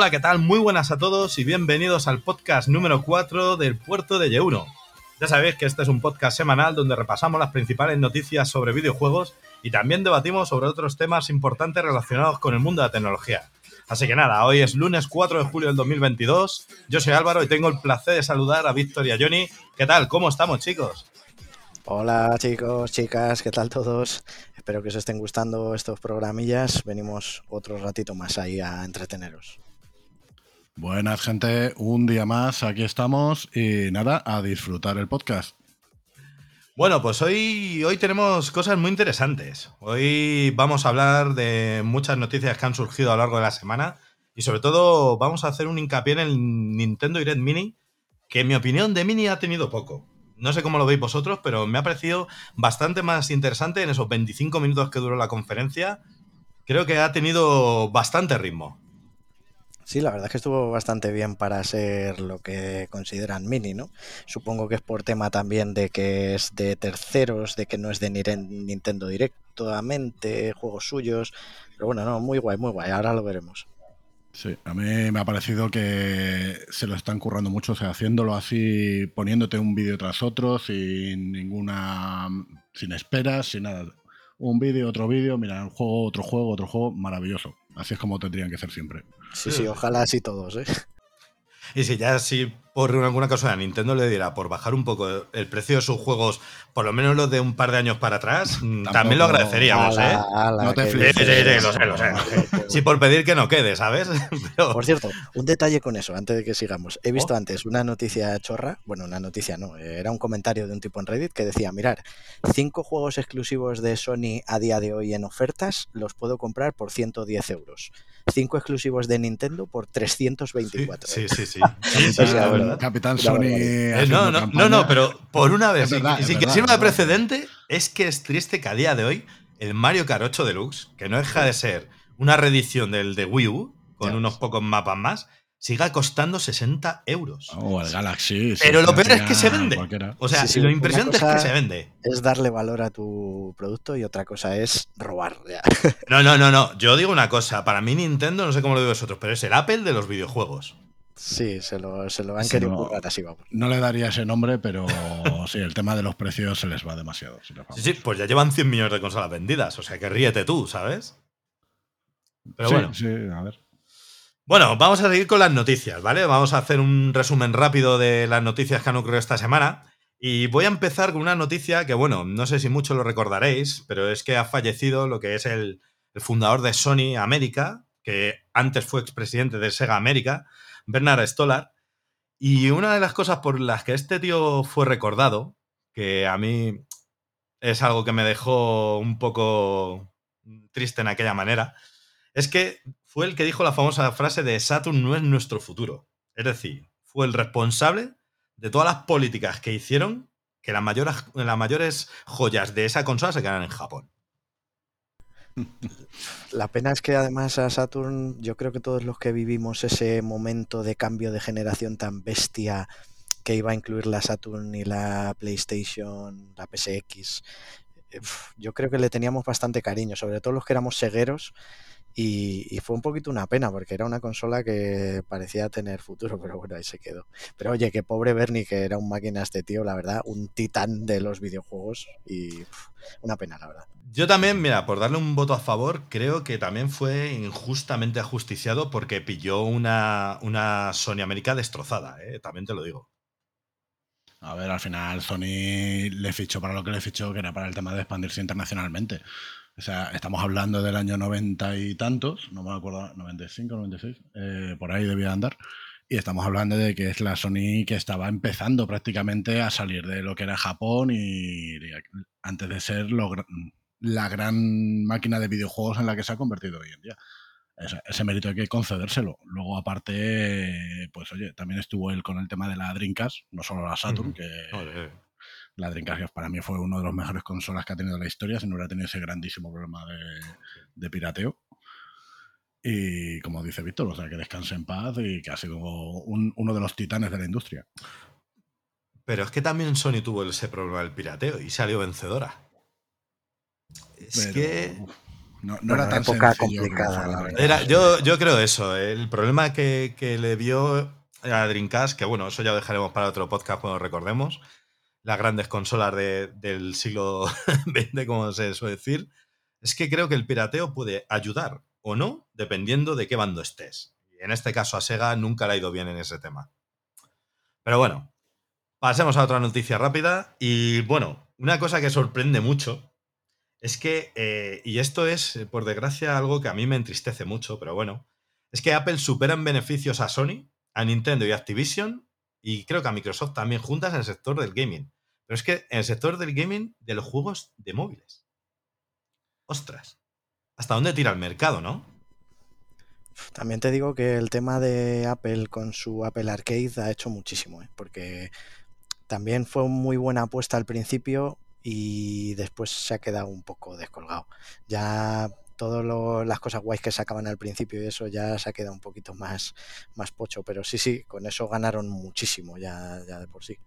Hola, ¿qué tal? Muy buenas a todos y bienvenidos al podcast número 4 del puerto de Yeuno. Ya sabéis que este es un podcast semanal donde repasamos las principales noticias sobre videojuegos y también debatimos sobre otros temas importantes relacionados con el mundo de la tecnología. Así que nada, hoy es lunes 4 de julio del 2022. Yo soy Álvaro y tengo el placer de saludar a Víctor y a Johnny. ¿Qué tal? ¿Cómo estamos, chicos? Hola chicos, chicas, ¿qué tal todos? Espero que os estén gustando estos programillas. Venimos otro ratito más ahí a entreteneros. Buenas gente, un día más, aquí estamos y nada, a disfrutar el podcast. Bueno, pues hoy, hoy tenemos cosas muy interesantes. Hoy vamos a hablar de muchas noticias que han surgido a lo largo de la semana y sobre todo vamos a hacer un hincapié en el Nintendo Direct Mini, que en mi opinión de Mini ha tenido poco. No sé cómo lo veis vosotros, pero me ha parecido bastante más interesante en esos 25 minutos que duró la conferencia. Creo que ha tenido bastante ritmo. Sí, la verdad es que estuvo bastante bien para ser lo que consideran mini, ¿no? Supongo que es por tema también de que es de terceros, de que no es de Nintendo directamente, juegos suyos. Pero bueno, no, muy guay, muy guay. Ahora lo veremos. Sí, a mí me ha parecido que se lo están currando mucho, o sea, haciéndolo así, poniéndote un vídeo tras otro, sin ninguna, sin esperas, sin nada. Un vídeo, otro vídeo, mira, un juego, otro juego, otro juego, maravilloso. Así es como tendrían que ser siempre. Sí, sí, ojalá así todos, ¿eh? Y si ya si por alguna cosa Nintendo le diera por bajar un poco el precio de sus juegos, por lo menos los de un par de años para atrás, mm, también lo agradeceríamos, ¿eh? no te flipes. Sí, sí, lo sé, lo sé. Sí, por pedir que no quede, ¿sabes? Por cierto, un detalle con eso, antes de que sigamos. He visto oh. antes una noticia chorra, bueno, una noticia no, era un comentario de un tipo en Reddit que decía, mirar, cinco juegos exclusivos de Sony a día de hoy en ofertas los puedo comprar por 110 euros cinco exclusivos de Nintendo por 324. Sí, sí, sí. Capitán Sony. Eh, no, no, no, no, pero por una vez, y sin que sirva de precedente, es que es triste que a día de hoy el Mario Kart 8 Deluxe, que no deja de ser una reedición del de Wii U, con unos pocos mapas más, siga costando 60 euros. O el Galaxy. Pero lo peor es que se vende. O sea, lo impresionante es que se vende. Es darle valor a tu producto y otra cosa es robar. No, no, no, no. Yo digo una cosa. Para mí Nintendo, no sé cómo lo digo vosotros, pero es el Apple de los videojuegos. Sí, se lo, se lo han querido no, así, vamos. No le daría ese nombre, pero sí, el tema de los precios se les va demasiado. sí, sí, pues ya llevan 100 millones de consolas vendidas. O sea, que ríete tú, ¿sabes? Pero bueno. Sí, a ver. Bueno, vamos a seguir con las noticias, ¿vale? Vamos a hacer un resumen rápido de las noticias que han ocurrido esta semana. Y voy a empezar con una noticia que, bueno, no sé si mucho lo recordaréis, pero es que ha fallecido lo que es el, fundador de Sony América, que antes fue expresidente de Sega América, Bernard Stolar. Y una de las cosas por las que este tío fue recordado, que a mí es algo que me dejó un poco triste en aquella manera, es que fue el que dijo la famosa frase de Saturn no es nuestro futuro. Es decir, fue el responsable de todas las políticas que hicieron que las mayores, las mayores joyas de esa consola se quedaran en Japón. La pena es que además a Saturn, yo creo que todos los que vivimos ese momento de cambio de generación tan bestia que iba a incluir la Saturn y la PlayStation, la PSX, eh, yo creo que le teníamos bastante cariño, sobre todo los que éramos segueros y, fue un poquito una pena porque era una consola que parecía tener futuro, pero bueno, ahí se quedó. Pero oye, que pobre Bernie, que era un máquina este tío, la verdad, un titán de los videojuegos y una pena, la verdad. Yo también, mira, por darle un voto a favor, creo que también fue injustamente ajusticiado porque pilló una, una Sony América destrozada, ¿eh? también te lo digo. A ver, al final Sony le fichó para lo que le fichó, que era para el tema de expandirse internacionalmente. O sea, estamos hablando del año 90 y tantos, no me acuerdo, 95, 96, eh, por ahí debía andar. Y estamos hablando de que es la Sony que estaba empezando prácticamente a salir de lo que era Japón y, antes de ser la gran máquina de videojuegos en la que se ha convertido hoy en día. Ese, mérito hay que concedérselo. Luego, aparte, pues oye, también estuvo él con el tema de la Dreamcast, no solo la Saturn, que la Dreamcast para mí fue uno de los mejores consolas que ha tenido la historia, si no hubiera tenido ese grandísimo problema de, pirateo. Y como dice Víctor, o sea, que descanse en paz y que ha sido uno de los titanes de la industria. Pero es que también Sony tuvo ese problema del pirateo y salió vencedora. Es que. No, no Bueno, era tan época sencillo complicada, la verdad. Era, yo, yo creo eso. El problema que, que le vio a Dreamcast, que bueno, eso ya lo dejaremos para otro podcast cuando recordemos, las grandes consolas de- del siglo XX, como se suele decir, es que creo que el pirateo puede ayudar o no, dependiendo de qué bando estés. Y en este caso a Sega nunca le ha ido bien en ese tema. Pero bueno, pasemos a otra noticia rápida. Y bueno, una cosa que sorprende mucho es que, eh, y esto es, por desgracia, algo que a mí me entristece mucho, pero bueno, es que Apple supera en beneficios a Sony, a Nintendo y Activision, y creo que a Microsoft también juntas en el sector del gaming. Pero es que en el sector del gaming de los juegos de móviles. Ostras. ¿Hasta dónde tira el mercado, no? También te digo que el tema de Apple con su Apple Arcade ha hecho muchísimo, ¿eh? porque también fue muy buena apuesta al principio y después se ha quedado un poco descolgado. Ya todas las cosas guays que sacaban al principio y eso ya se ha quedado un poquito más, más pocho, pero sí, sí, con eso ganaron muchísimo ya, ya de por sí.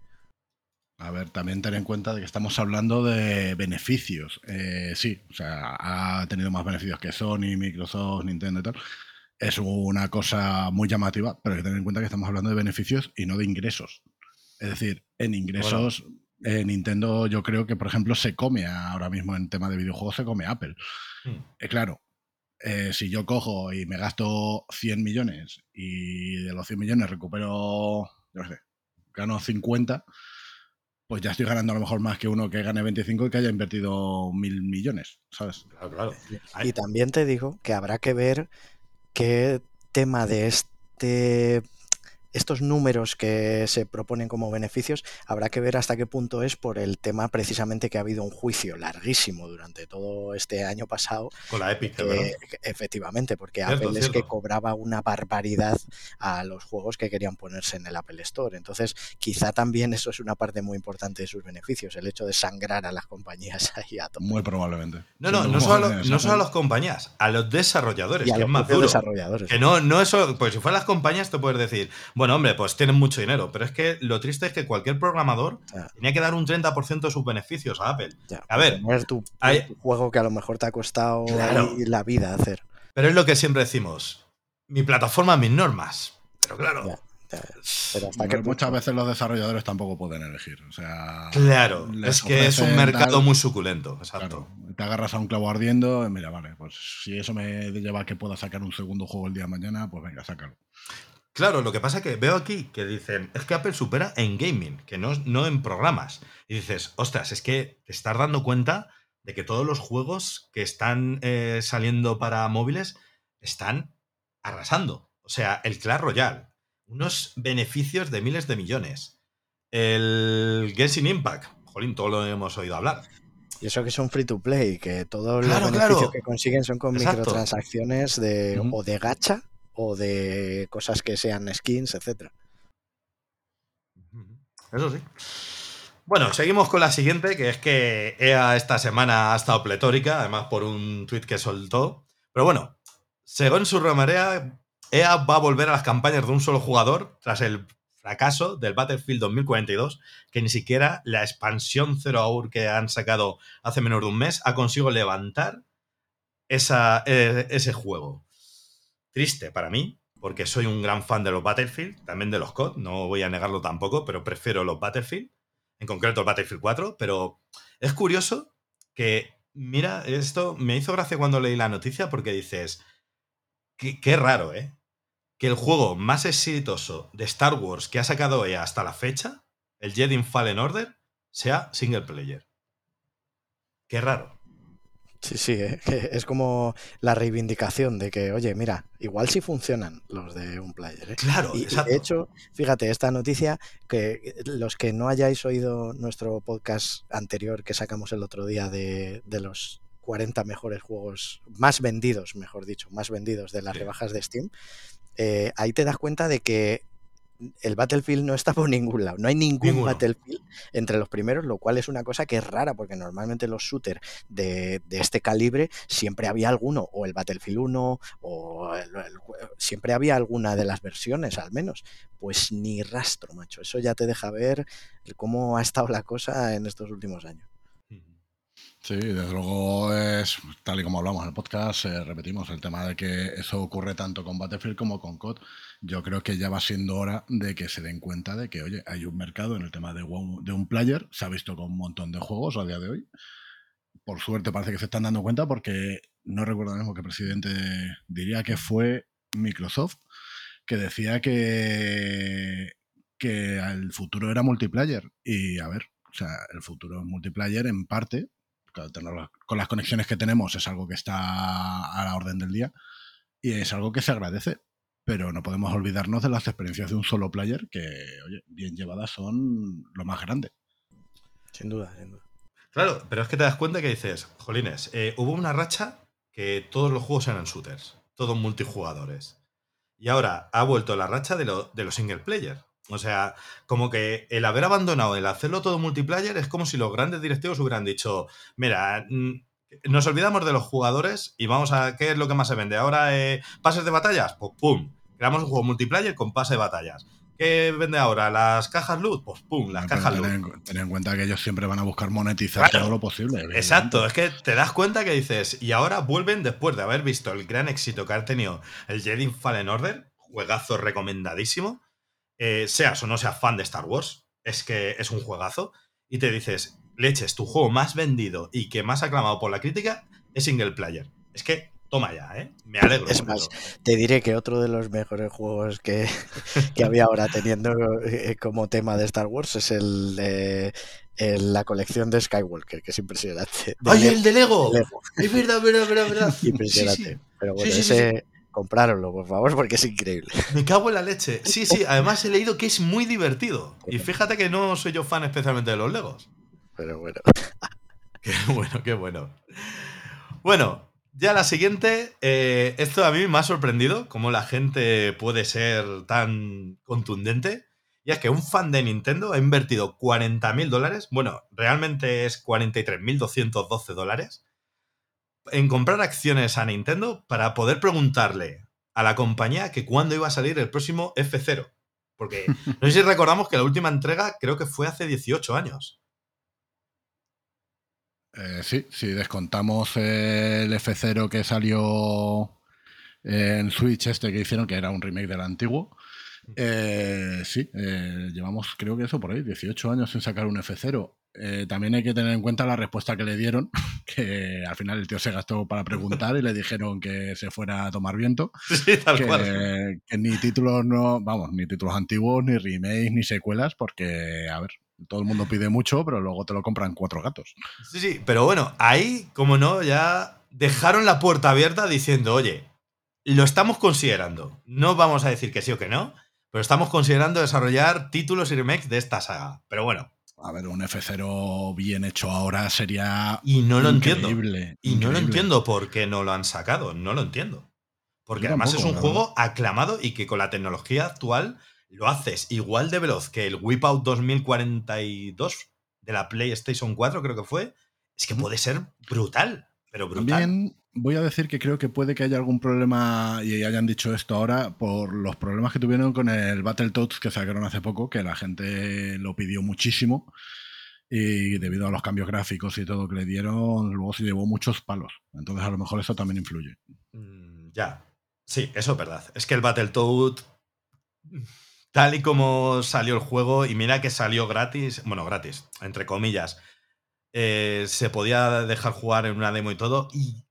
A ver, también ten en cuenta de que estamos hablando de beneficios. Eh, sí, o sea, ha tenido más beneficios que Sony, Microsoft, Nintendo y tal. Es una cosa muy llamativa, pero hay que tener en cuenta que estamos hablando de beneficios y no de ingresos. Es decir, en ingresos, eh, Nintendo yo creo que, por ejemplo, se come ahora mismo en tema de videojuegos, se come Apple. Eh, claro, eh, si yo cojo y me gasto 100 millones y de los 100 millones recupero, qué sé, gano 50, pues ya estoy ganando a lo mejor más que uno que gane 25 y que haya invertido mil millones, ¿sabes? Claro, claro. Ay, Y también te digo que habrá que ver qué tema de este estos números que se proponen como beneficios, habrá que ver hasta qué punto es por el tema precisamente que ha habido un juicio larguísimo durante todo este año pasado. Con la Epic, que- ¿verdad? que- efectivamente, porque Cierto, Apple es que cobraba una barbaridad a los juegos que querían ponerse en el Apple Store. Entonces, quizá también eso es una parte muy importante de sus beneficios, el hecho de sangrar a las compañías ahí a tope. Muy probablemente. No, no, no solo, a no solo a las compañías, a los desarrolladores, y a que los es más duro. desarrolladores. Que no, no eso, pues si fueran las compañías te puedes decir, bueno, hombre, pues tienen mucho dinero, pero es que lo triste es que cualquier programador tenía que dar un 30% de sus beneficios a Apple. A ver, poner tu, hay- tu juego que a lo mejor te ha costado Claro. ahí la vida hacer. Pero es lo que siempre decimos, mi plataforma, mis normas. Pero claro, ya, Pero hasta Pero qué muchas punto? veces los desarrolladores tampoco pueden elegir. O sea, claro, es que es un mercado tal- muy suculento, exacto. Claro, te agarras a un clavo ardiendo, y mira, vale, pues si eso me lleva a que pueda sacar un segundo juego el día de mañana, pues venga, sácalo. Claro, lo que pasa es que veo aquí que dicen, es que Apple supera en gaming, que no, no en programas. Y dices, ostras, es que te estás dando cuenta de que todos los juegos que están eh, saliendo para móviles están arrasando. O sea, el Clash Royale, unos beneficios de miles de millones. El Genshin Impact, jolín, todo lo hemos oído hablar. Y eso que son free to play, que todos Claro, los beneficios claro. que consiguen son con Exacto. microtransacciones de o de gacha de cosas que sean skins, etcétera. Eso sí. Bueno, seguimos con la siguiente, que es que EA esta semana ha estado pletórica, además por un tuit que soltó. Pero bueno, según su romería, EA va a volver a las campañas de un solo jugador tras el fracaso del Battlefield 2042, que ni siquiera la expansión Zero Hour que han sacado hace menos de un mes ha conseguido levantar esa, eh, ese juego. Triste para mí, porque soy un gran fan de los Battlefield, también de los COD, no voy a negarlo tampoco, pero prefiero los Battlefield, en concreto el Battlefield 4, pero es curioso que, mira, esto me hizo gracia cuando leí la noticia porque dices, qué, qué raro, ¿eh? Que el juego más exitoso de Star Wars que ha sacado EA hasta la fecha, el Jedi Fallen Order, sea single player. Qué raro. Sí, sí, ¿eh? Que es como la reivindicación de que, oye, mira, igual sí funcionan los de un player. ¿eh? Claro, Y, y exacto. de hecho, fíjate, esta noticia, que los que no hayáis oído nuestro podcast anterior que sacamos el otro día de, de los 40 mejores juegos, más vendidos, mejor dicho, más vendidos de las Sí. rebajas de Steam, eh, ahí te das cuenta de que el Battlefield no está por ningún lado. No hay ningún Ninguno. Battlefield entre los primeros, lo cual es una cosa que es rara, porque normalmente los shooters de, de este calibre siempre había alguno, o el Battlefield 1, o el- el jue- siempre había alguna de las versiones, al menos. Pues ni rastro, macho. Eso ya te deja ver cómo ha estado la cosa en estos últimos años. Sí, desde luego es tal y como hablamos en el podcast, eh, repetimos el tema de que eso ocurre tanto con Battlefield como con COD. Yo creo que ya va siendo hora de que se den cuenta de que, oye, hay un mercado en el tema de un, player, se ha visto con un montón de juegos a día de hoy. Por suerte parece que se están dando cuenta porque no recuerdo mismo qué presidente diría que fue Microsoft, que decía que, que el futuro era multiplayer. Y a ver, o sea, el futuro es multiplayer en parte, con las conexiones que tenemos es algo que está a la orden del día y es algo que se agradece. Pero no podemos olvidarnos de las experiencias de un solo player que, oye, bien llevadas son lo más grande. Sin duda, sin duda. Claro, pero es que te das cuenta que dices, jolines, eh, hubo una racha que todos los juegos eran shooters, todos multijugadores. Y ahora ha vuelto la racha de, de los single player. O sea, como que el haber abandonado el hacerlo todo multiplayer es como si los grandes directivos hubieran dicho, mira, nos olvidamos de los jugadores y vamos a, ¿qué es lo que más se vende? Ahora, eh, pases de batallas, pues pum, creamos un juego multiplayer con pase de batallas. ¿Qué vende ahora? ¿Las cajas loot? Pues pum, las cajas loot. Ten en cuenta que ellos siempre van a buscar monetizar todo lo posible. Exacto, es que te das cuenta que dices, y ahora vuelven después de haber visto el gran éxito que ha tenido el Jedi Fallen Order, juegazo recomendadísimo, eh, seas o no seas fan de Star Wars, es que es un juegazo, y te dices, leches, tu juego más vendido y que más aclamado por la crítica es single player. Es que, toma ya, ¿eh? Me alegro. Es más, te diré que otro de los mejores juegos que, había ahora teniendo eh, como tema de Star Wars es el de la colección de Skywalker, que es impresionante. ¡Ay, el de Lego! Es verdad, verdad, verdad, verdad. Impresionante. Pero bueno, ese, Comprároslo, por favor, porque es increíble. Me cago en la leche. Sí, sí, además he leído que es muy divertido. Y fíjate que no soy yo fan especialmente de los Legos. Pero bueno. Qué bueno, qué bueno. Bueno, ya la siguiente. Eh, esto a mí me ha sorprendido, cómo la gente puede ser tan contundente. Y es que un fan de Nintendo ha invertido 40.000 dólares. Bueno, realmente es 43.212 dólares en comprar acciones a Nintendo para poder preguntarle a la compañía que cuándo iba a salir el próximo F0. Porque no sé si recordamos que la última entrega creo que fue hace 18 años. Eh, sí, si descontamos el F0 que salió en Switch este que hicieron, que era un remake del antiguo. Eh, sí, eh, llevamos creo que eso por ahí, 18 años sin sacar un F0. Eh, también hay que tener en cuenta la respuesta que le dieron, que al final el tío se gastó para preguntar y le dijeron que se fuera a tomar viento. Sí, tal que, cual. que ni títulos no, vamos, ni títulos antiguos, ni remakes, ni secuelas, porque, a ver, todo el mundo pide mucho, pero luego te lo compran cuatro gatos. Sí, sí, pero bueno, ahí, como no, ya dejaron la puerta abierta diciendo, oye, lo estamos considerando. No vamos a decir que sí o que no, pero estamos considerando desarrollar títulos y remakes de esta saga. Pero bueno, a ver, un F0 bien hecho ahora sería. Y no lo entiendo. Y no lo entiendo por qué no lo han sacado. No lo entiendo. Porque además es un juego aclamado y que con la tecnología actual lo haces igual de veloz que el Wipeout 2042 de la PlayStation 4, creo que fue. Es que puede ser brutal, pero brutal. También voy a decir que creo que puede que haya algún problema, y hayan dicho esto ahora, por los problemas que tuvieron con el Battletoads que sacaron hace poco, que la gente lo pidió muchísimo. Y debido a los cambios gráficos y todo que le dieron, luego se llevó muchos palos. Entonces, a lo mejor eso también influye. Mm, ya. Sí, eso es verdad. Es que el Battletoad, tal y como salió el juego, y mira que salió gratis, bueno, gratis, entre comillas, eh, se podía dejar jugar en una demo y todo, y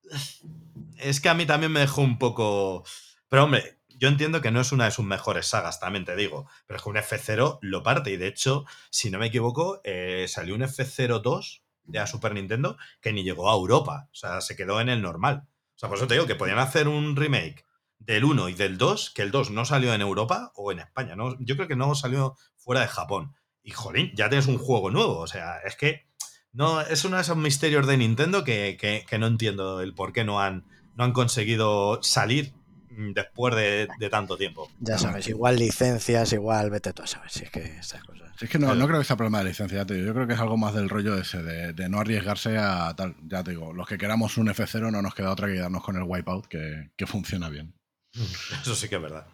es que a mí también me dejó un poco. Pero hombre, yo entiendo que no es una de sus mejores sagas, también te digo. Pero es que un F0 lo parte. Y de hecho, si no me equivoco, eh, salió un F0 2 de Super Nintendo que ni llegó a Europa. O sea, se quedó en el normal. O sea, por eso te digo que podían hacer un remake del 1 y del 2, que el 2 no salió en Europa o en España. ¿no? Yo creo que no salió fuera de Japón. Y jolín, ya tienes un juego nuevo. O sea, es que no, es uno de esos misterios de Nintendo que, no entiendo el por qué no han, no han conseguido salir después de, tanto tiempo. Ya sabes, igual licencias, igual vete tú a saber si es que estas cosas. es que no, no, creo que sea problema de licencia, Yo creo que es algo más del rollo ese, de, no arriesgarse a tal. Ya te digo, los que queramos un F0 no nos queda otra que quedarnos con el Wipeout, que, que funciona bien. Eso sí que es verdad.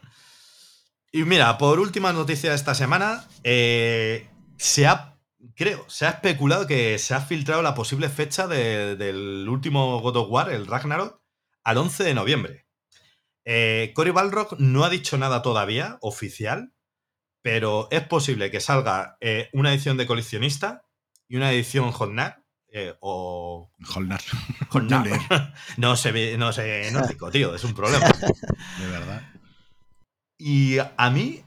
Y mira, por última noticia de esta semana, eh, se ha creo, se ha especulado que se ha filtrado la posible fecha del último God of War, el Ragnarok, al 11 de noviembre. Eh, Cory Balrock no ha dicho nada todavía oficial, pero es posible que salga eh, una edición de coleccionista y una edición Hotnar. Eh, o. Hotnar. no sé, no sé, no sé, tío, es un problema. De verdad. Y a mí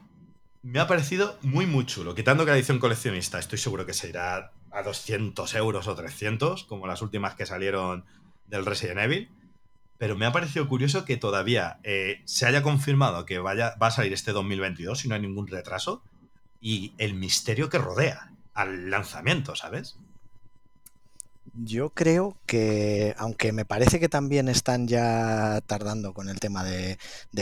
me ha parecido muy, muy chulo. Quitando que la edición coleccionista estoy seguro que se irá a 200 euros o 300, como las últimas que salieron del Resident Evil. Pero me ha parecido curioso que todavía eh, se haya confirmado que vaya, va a salir este 2022 y no hay ningún retraso. Y el misterio que rodea al lanzamiento, ¿sabes? Yo creo que, aunque me parece que también están ya tardando con el tema de,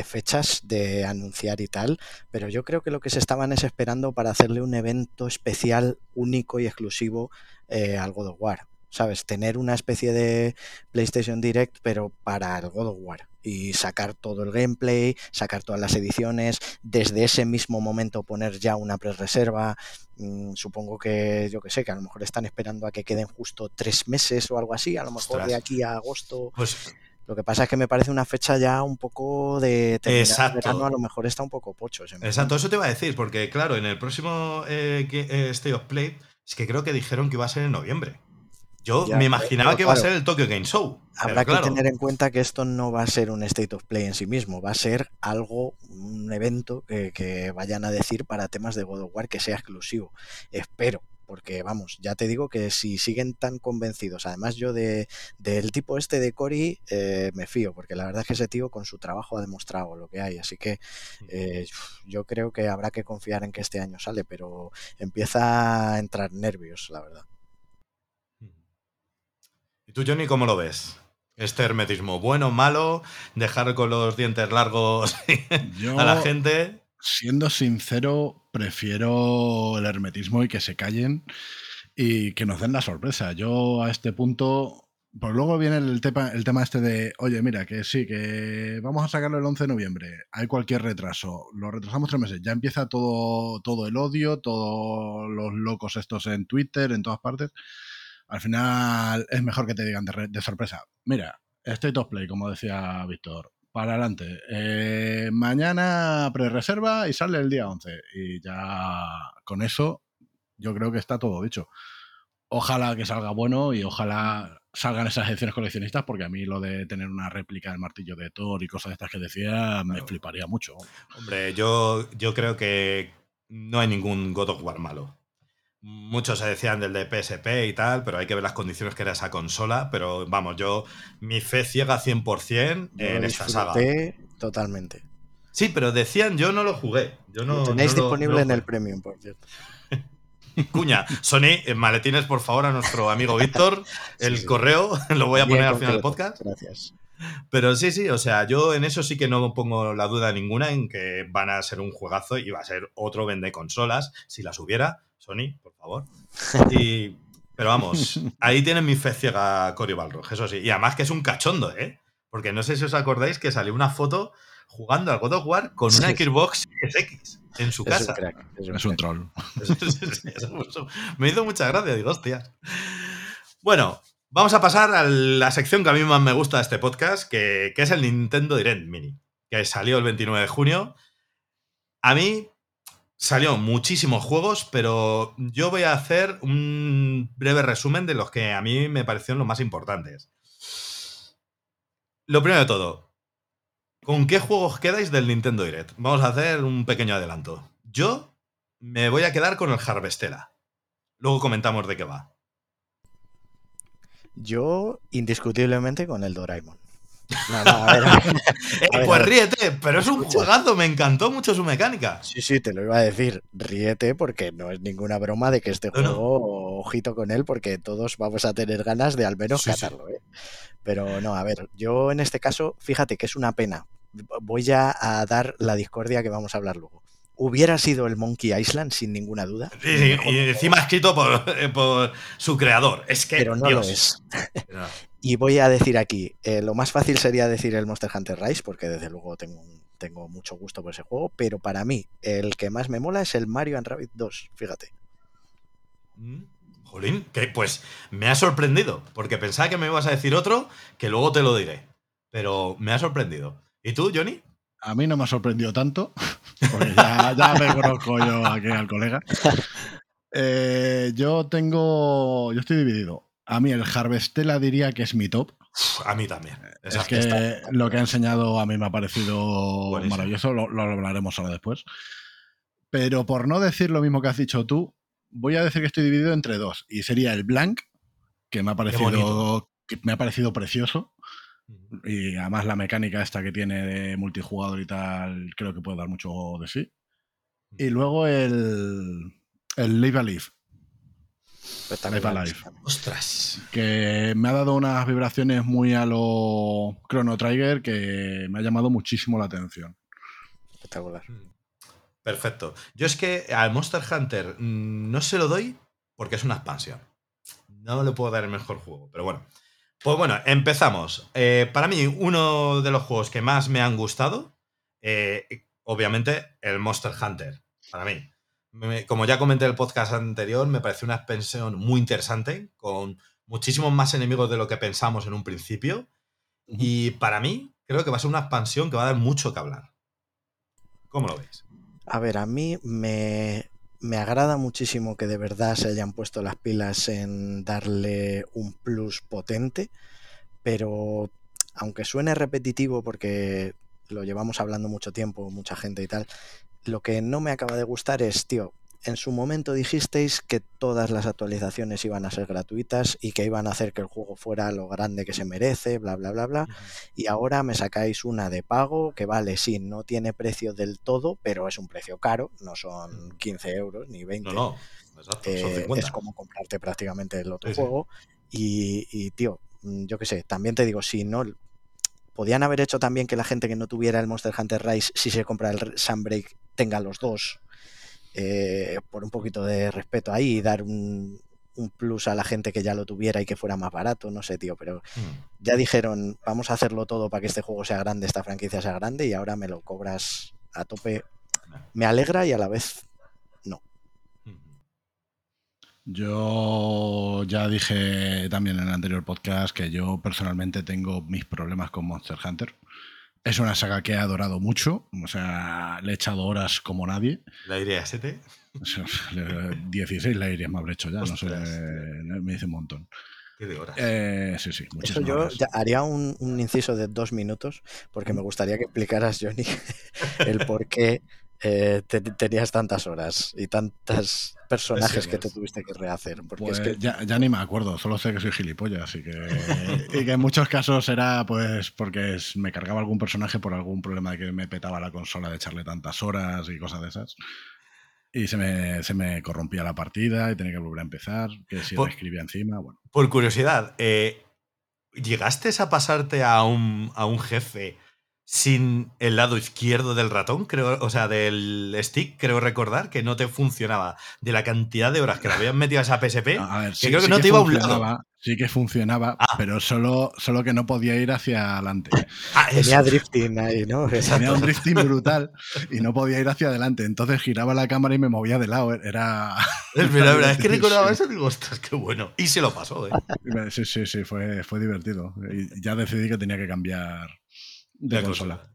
fechas de anunciar y tal, pero yo creo que lo que se estaban es esperando para hacerle un evento especial, único y exclusivo eh, al God of War. ¿sabes? Tener una especie de PlayStation Direct, pero para el God of War. Y sacar todo el gameplay, sacar todas las ediciones, desde ese mismo momento poner ya una pre-reserva. Mm, supongo que, yo que sé, que a lo mejor están esperando a que queden justo tres meses o algo así, a lo mejor de aquí a agosto. Pues lo que pasa es que me parece una fecha ya un poco de Exacto. a lo mejor está un poco pocho. Exacto, eso te iba a decir, porque claro, en el próximo eh, eh, State of Play, es que creo que dijeron que iba a ser en noviembre. Yo me imaginaba que iba a ser el Tokyo Game Show. Habrá que tener en cuenta que esto no va a ser un State of Play en sí mismo, va a ser algo, un evento que, vayan a decir para temas de God of War que sea exclusivo. Espero, porque vamos, ya te digo que si siguen tan convencidos, además yo de, del tipo este de Cory eh, me fío, porque la verdad es que ese tío con su trabajo ha demostrado lo que hay, así que eh, yo creo que habrá que confiar en que este año sale, pero empieza a entrar nervios, la verdad. ¿Y tú, Johnny, cómo lo ves? Este hermetismo, bueno, malo, dejar con los dientes largos a la gente. Siendo sincero, prefiero el hermetismo y que se callen y que nos den la sorpresa. Yo a este punto, pues luego viene el tema, el tema este de, oye, mira, que sí, que vamos a sacarlo el 11 de noviembre, hay cualquier retraso, lo retrasamos tres meses, ya empieza todo, todo el odio, todos los locos estos en Twitter, en todas partes al final es mejor que te digan de, sorpresa. Mira, State of Play, como decía Víctor, para adelante. Eh, mañana pre-reserva y sale el día 11. Y ya con eso yo creo que está todo dicho. Ojalá que salga bueno y ojalá salgan esas ediciones coleccionistas, porque a mí lo de tener una réplica del martillo de Thor y cosas de estas que decía me fliparía mucho. Hombre, yo, yo creo que no hay ningún God of War malo. Muchos se decían del de PSP y tal, pero hay que ver las condiciones que era esa consola. Pero vamos, yo, mi fe ciega 100% en esta saga. Totalmente. Sí, pero decían, yo no lo jugué. Yo no, lo tenéis disponible en el Premium, por cierto. Cuña, Sony, en maletines, por favor, a nuestro amigo Víctor. El correo lo voy a poner al final del podcast. Gracias. Pero sí, sí, o sea, yo en eso sí que no pongo la duda ninguna en que van a ser un juegazo y va a ser otro vende consolas, si las hubiera, Sony, por favor. pero vamos, ahí tienen mi fe ciega Cory Balrog, eso sí. Y además que es un cachondo, ¿eh? Porque no sé si os acordáis que salió una foto jugando al God of War con una Xbox SX en su casa. Es un, troll. me hizo mucha gracia, digo, hostia. Bueno, vamos a pasar a la sección que a mí más me gusta de este podcast, que, que es el Nintendo Direct Mini, que salió el 29 de junio. A mí Salió muchísimos juegos, pero yo voy a hacer un breve resumen de los que a mí me parecieron los más importantes. Lo primero de todo, ¿con qué juegos quedáis del Nintendo Direct? Vamos a hacer un pequeño adelanto. Yo me voy a quedar con el Harvestera. Luego comentamos de qué va. Yo, indiscutiblemente, con el Doraemon. No, no, a ver. Eh, pues ríete, pero es un juegazo, me encantó mucho su mecánica. Sí, sí, te lo iba a decir. Ríete porque no es ninguna broma de que este juego, ojito con él, porque todos vamos a tener ganas de al menos cazarlo. ¿eh? Pero no, a ver, yo en este caso, fíjate que es una pena. Voy ya a dar la discordia que vamos a hablar luego hubiera sido el Monkey Island sin ninguna duda. Sí, y encima escrito por, por, su creador. Es que. Pero no lo es. Y voy a decir aquí, eh, lo más fácil sería decir el Monster Hunter Rise, porque desde luego tengo, tengo mucho gusto por ese juego, pero para mí el que más me mola es el Mario and Rabbit 2, fíjate. Mm, Jolín, que pues me ha sorprendido, porque pensaba que me ibas a decir otro, que luego te lo diré. Pero me ha sorprendido. ¿Y tú, Johnny? A mí no me ha sorprendido tanto, porque ya, ya me conozco yo aquí al colega. Eh, yo tengo. Yo estoy dividido. A mí el Harvestella diría que es mi top. Uf, A mí también. Es Esa- que está- lo que ha enseñado a mí me ha parecido Buenísimo. maravilloso, lo, lo hablaremos ahora después. Pero por no decir lo mismo que has dicho tú, voy a decir que estoy dividido entre dos. Y sería el Blank, que me ha parecido, que me ha parecido precioso. Y además la mecánica esta que tiene de multijugador y tal, creo que puede dar mucho de sí. Y luego el, el Live Alive, Espectacular. Live Alive. Ostras. que me ha dado unas vibraciones muy a lo Chrono Trigger que me ha llamado muchísimo la atención. Espectacular. Perfecto. Yo es que al Monster Hunter mm, no se lo doy porque es una expansión. No le puedo dar el mejor juego, pero bueno. Pues bueno, empezamos. Eh, para mí, uno de los juegos que más me han gustado, eh, obviamente, el Monster Hunter. Para mí. Me- como ya comenté en el podcast anterior, me pareció una expansión muy interesante, con muchísimos más enemigos de lo que pensamos en un principio. Y para mí, creo que va a ser una expansión que va a dar mucho que hablar. ¿Cómo lo veis? A ver, a mí me, me agrada muchísimo que de verdad se hayan puesto las pilas en darle un plus potente, pero aunque suene repetitivo porque lo llevamos hablando mucho tiempo, mucha gente y tal, lo que no me acaba de gustar es, tío, en su momento dijisteis que todas las actualizaciones iban a ser gratuitas y que iban a hacer que el juego fuera lo grande que se merece, bla, bla, bla, bla. Y ahora me sacáis una de pago que vale, sí, no tiene precio del todo, pero es un precio caro, no son 15 euros ni 20. No, no. Exacto, son Eh, 50. es como comprarte prácticamente el otro Sí, sí. juego. Y, y, tío, mm, yo qué sé, también te digo, si no. Podían haber hecho también que la gente que no tuviera el Monster Hunter Rise, si se compra el Sunbreak, tenga los dos. eh, por un poquito de respeto ahí y dar un, un plus a la gente que ya lo tuviera y que fuera más barato, no sé, tío, pero Mm. ya dijeron, vamos a hacerlo todo para que este juego sea grande, esta franquicia sea grande y ahora me lo cobras a tope. Me alegra y a la vez Mm. Yo ya dije también en el anterior podcast que yo personalmente tengo mis problemas con Monster Hunter. Es una saga que he adorado mucho, o sea, le he echado horas como nadie. La iría 7. O sea, le- 16 la iría me habré hecho ya, no sé, me dice un montón. ¿Qué de horas? Eh, sí, sí, Eso yo horas. ya haría un, un inciso de dos minutos porque me gustaría que explicaras, Johnny, el por qué eh, te- tenías tantas horas y tantos personajes que te tuviste que rehacer. Porque Pues es que ya, ya ni me acuerdo, solo sé que soy gilipollas así que, y que en muchos casos era pues porque me cargaba algún personaje por algún problema de que me petaba la consola de echarle tantas horas y cosas de esas. Y se me, se me corrompía la partida y tenía que volver a empezar, que si Por- escribía encima, bueno. Por curiosidad, eh, ¿llegaste a pasarte a un, a un jefe sin el lado izquierdo del ratón? Creo, o sea, del stick, creo recordar que no te funcionaba. De la cantidad de horas que le habían metido a esa PSP, A ver, creo que no te iba a un lado. funcionaba, Sí que funcionaba, Ah. pero solo, solo que no podía ir hacia adelante. Ah, tenía drifting ahí, ¿no? Tenía un drifting brutal y no podía ir hacia adelante. Entonces giraba la cámara y me movía de lado. Era. Es verdad, es que Sí. recordaba eso y digo, ostras, qué bueno. Y se lo pasó, ¿eh? Sí, sí, sí, fue, fue divertido. Y ya decidí que tenía que cambiar de La consola.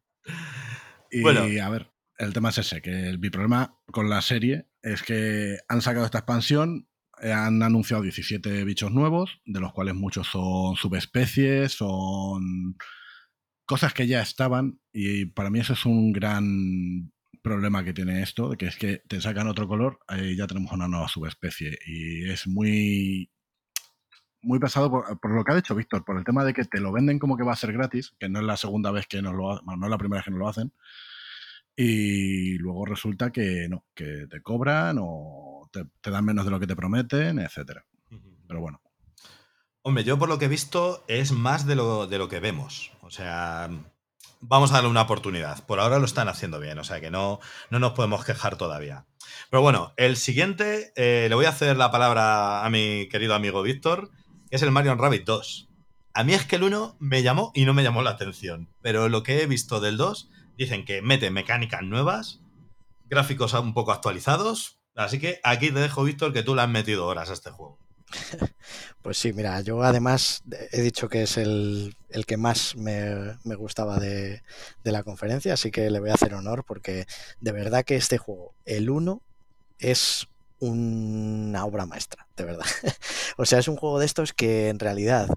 Y Bueno. a ver, el tema es ese, que el- mi problema con la serie es que han sacado esta expansión, eh, han anunciado 17 bichos nuevos, de los cuales muchos son subespecies, son cosas que ya estaban, y para mí eso es un gran problema que tiene esto, de que es que te sacan otro color y ya tenemos una nueva subespecie, y es muy muy pesado por, por lo que ha dicho Víctor, por el tema de que te lo venden como que va a ser gratis, que no es la segunda vez que nos lo bueno, no es la primera vez que nos lo hacen, y luego resulta que no, que te cobran o te, te dan menos de lo que te prometen, etcétera. Pero bueno, Hombre, yo por lo que he visto es más de lo, de lo que vemos. O sea, vamos a darle una oportunidad. Por ahora lo están haciendo bien, o sea que no, no nos podemos quejar todavía. Pero bueno, el siguiente, eh, le voy a hacer la palabra a mi querido amigo Víctor, es el Mario Rabbit 2. A mí es que el 1 me llamó y no me llamó la atención, pero lo que he visto del 2 dicen que mete mecánicas nuevas, gráficos un poco actualizados, Así que aquí te dejo, Víctor, que tú le has metido horas a este juego. Pues sí, mira, yo además he dicho que es el, que más me, gustaba de, la conferencia, así que le voy a hacer honor porque de verdad que este juego, el 1, es una obra maestra, de verdad. o sea, es un juego de estos que en realidad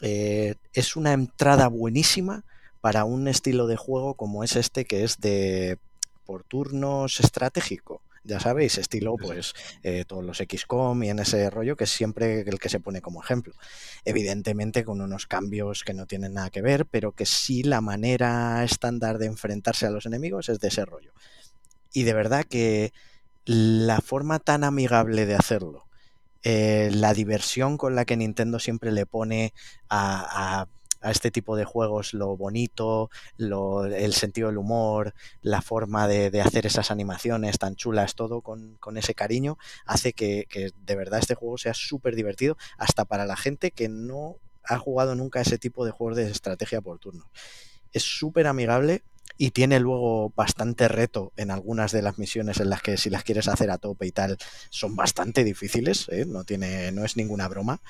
eh, es una entrada buenísima para un estilo de juego como es este, que es de por turnos estratégico ya sabéis, estilo pues eh, todos los XCOM y en ese rollo que es siempre el que se pone como ejemplo. Evidentemente con unos cambios que no tienen nada que ver, pero que sí la manera estándar de enfrentarse a los enemigos es de ese rollo. Y de verdad que la forma tan amigable de hacerlo, eh, la diversión con la que Nintendo siempre le pone a a este tipo de juegos lo bonito, el sentido del humor, la forma de, hacer esas animaciones tan chulas, todo con, ese cariño, hace que, de verdad este juego sea súper divertido, hasta para la gente que no ha jugado nunca ese tipo de juegos de estrategia por turno. Es súper amigable y tiene luego bastante reto en algunas de las misiones en las que si las quieres hacer a tope y tal son bastante difíciles, ¿eh? no, tiene, no es ninguna broma,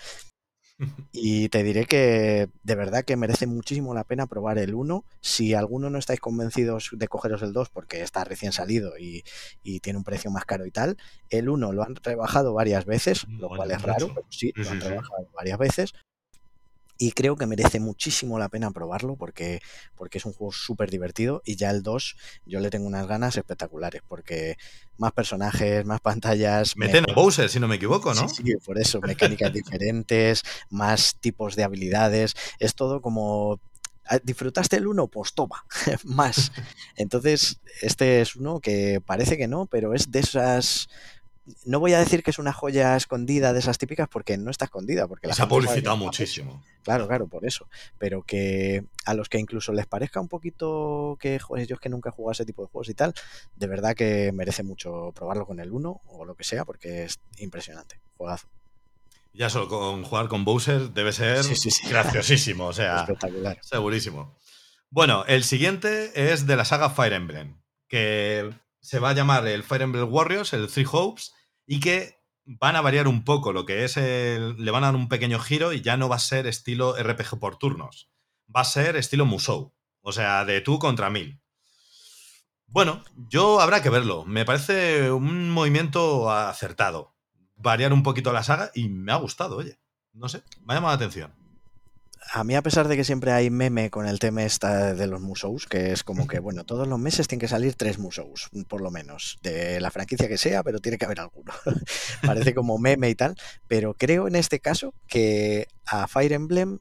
y te diré que de verdad que merece muchísimo la pena probar el 1. Si alguno no estáis convencidos de cogeros el 2 porque está recién salido y, tiene un precio más caro y tal, el 1 lo han rebajado varias veces, lo cual es raro, pero sí, lo han rebajado varias veces y creo que merece muchísimo la pena probarlo porque, porque es un juego súper divertido y ya el 2 yo le tengo unas ganas espectaculares porque más personajes, más pantallas. Meten a Bowser, si no me equivoco, ¿no? Sí, por eso, mecánicas diferentes, más tipos de habilidades, es todo como ah, ¿Disfrutaste el 1? Pues toma, más. Entonces, este es uno que parece que no, pero es de esas no voy a decir que es una joya escondida de esas típicas porque no está escondida. Porque se ha publicitado muchísimo. Claro, claro, por eso. Pero que a los que incluso les parezca un poquito que, joder, yo es que nunca he jugado ese tipo de juegos y tal, de verdad que merece mucho probarlo con el 1 o lo que sea porque es impresionante. Juegazo. Ya solo con jugar con Bowser debe ser graciosísimo, o sea, espectacular. Segurísimo. Bueno, el siguiente es de la saga Fire Emblem, que se va a llamar el Fire Emblem Warriors, el Three Hopes, y que van a variar un poco lo que es el, le van a dar un pequeño giro y ya no va a ser estilo RPG por turnos, va a ser estilo Musou, o sea, de tú contra mil. Bueno, yo habrá que verlo, me parece un movimiento acertado, variar un poquito la saga y me ha gustado, oye, no sé, me ha llamado la atención a mí a pesar de que siempre hay meme con el tema esta de los musous, que es como que, bueno, todos los meses tienen que salir tres musous, por lo menos, de la franquicia que sea, pero tiene que haber alguno. Parece como meme y tal, pero creo en este caso que a Fire Emblem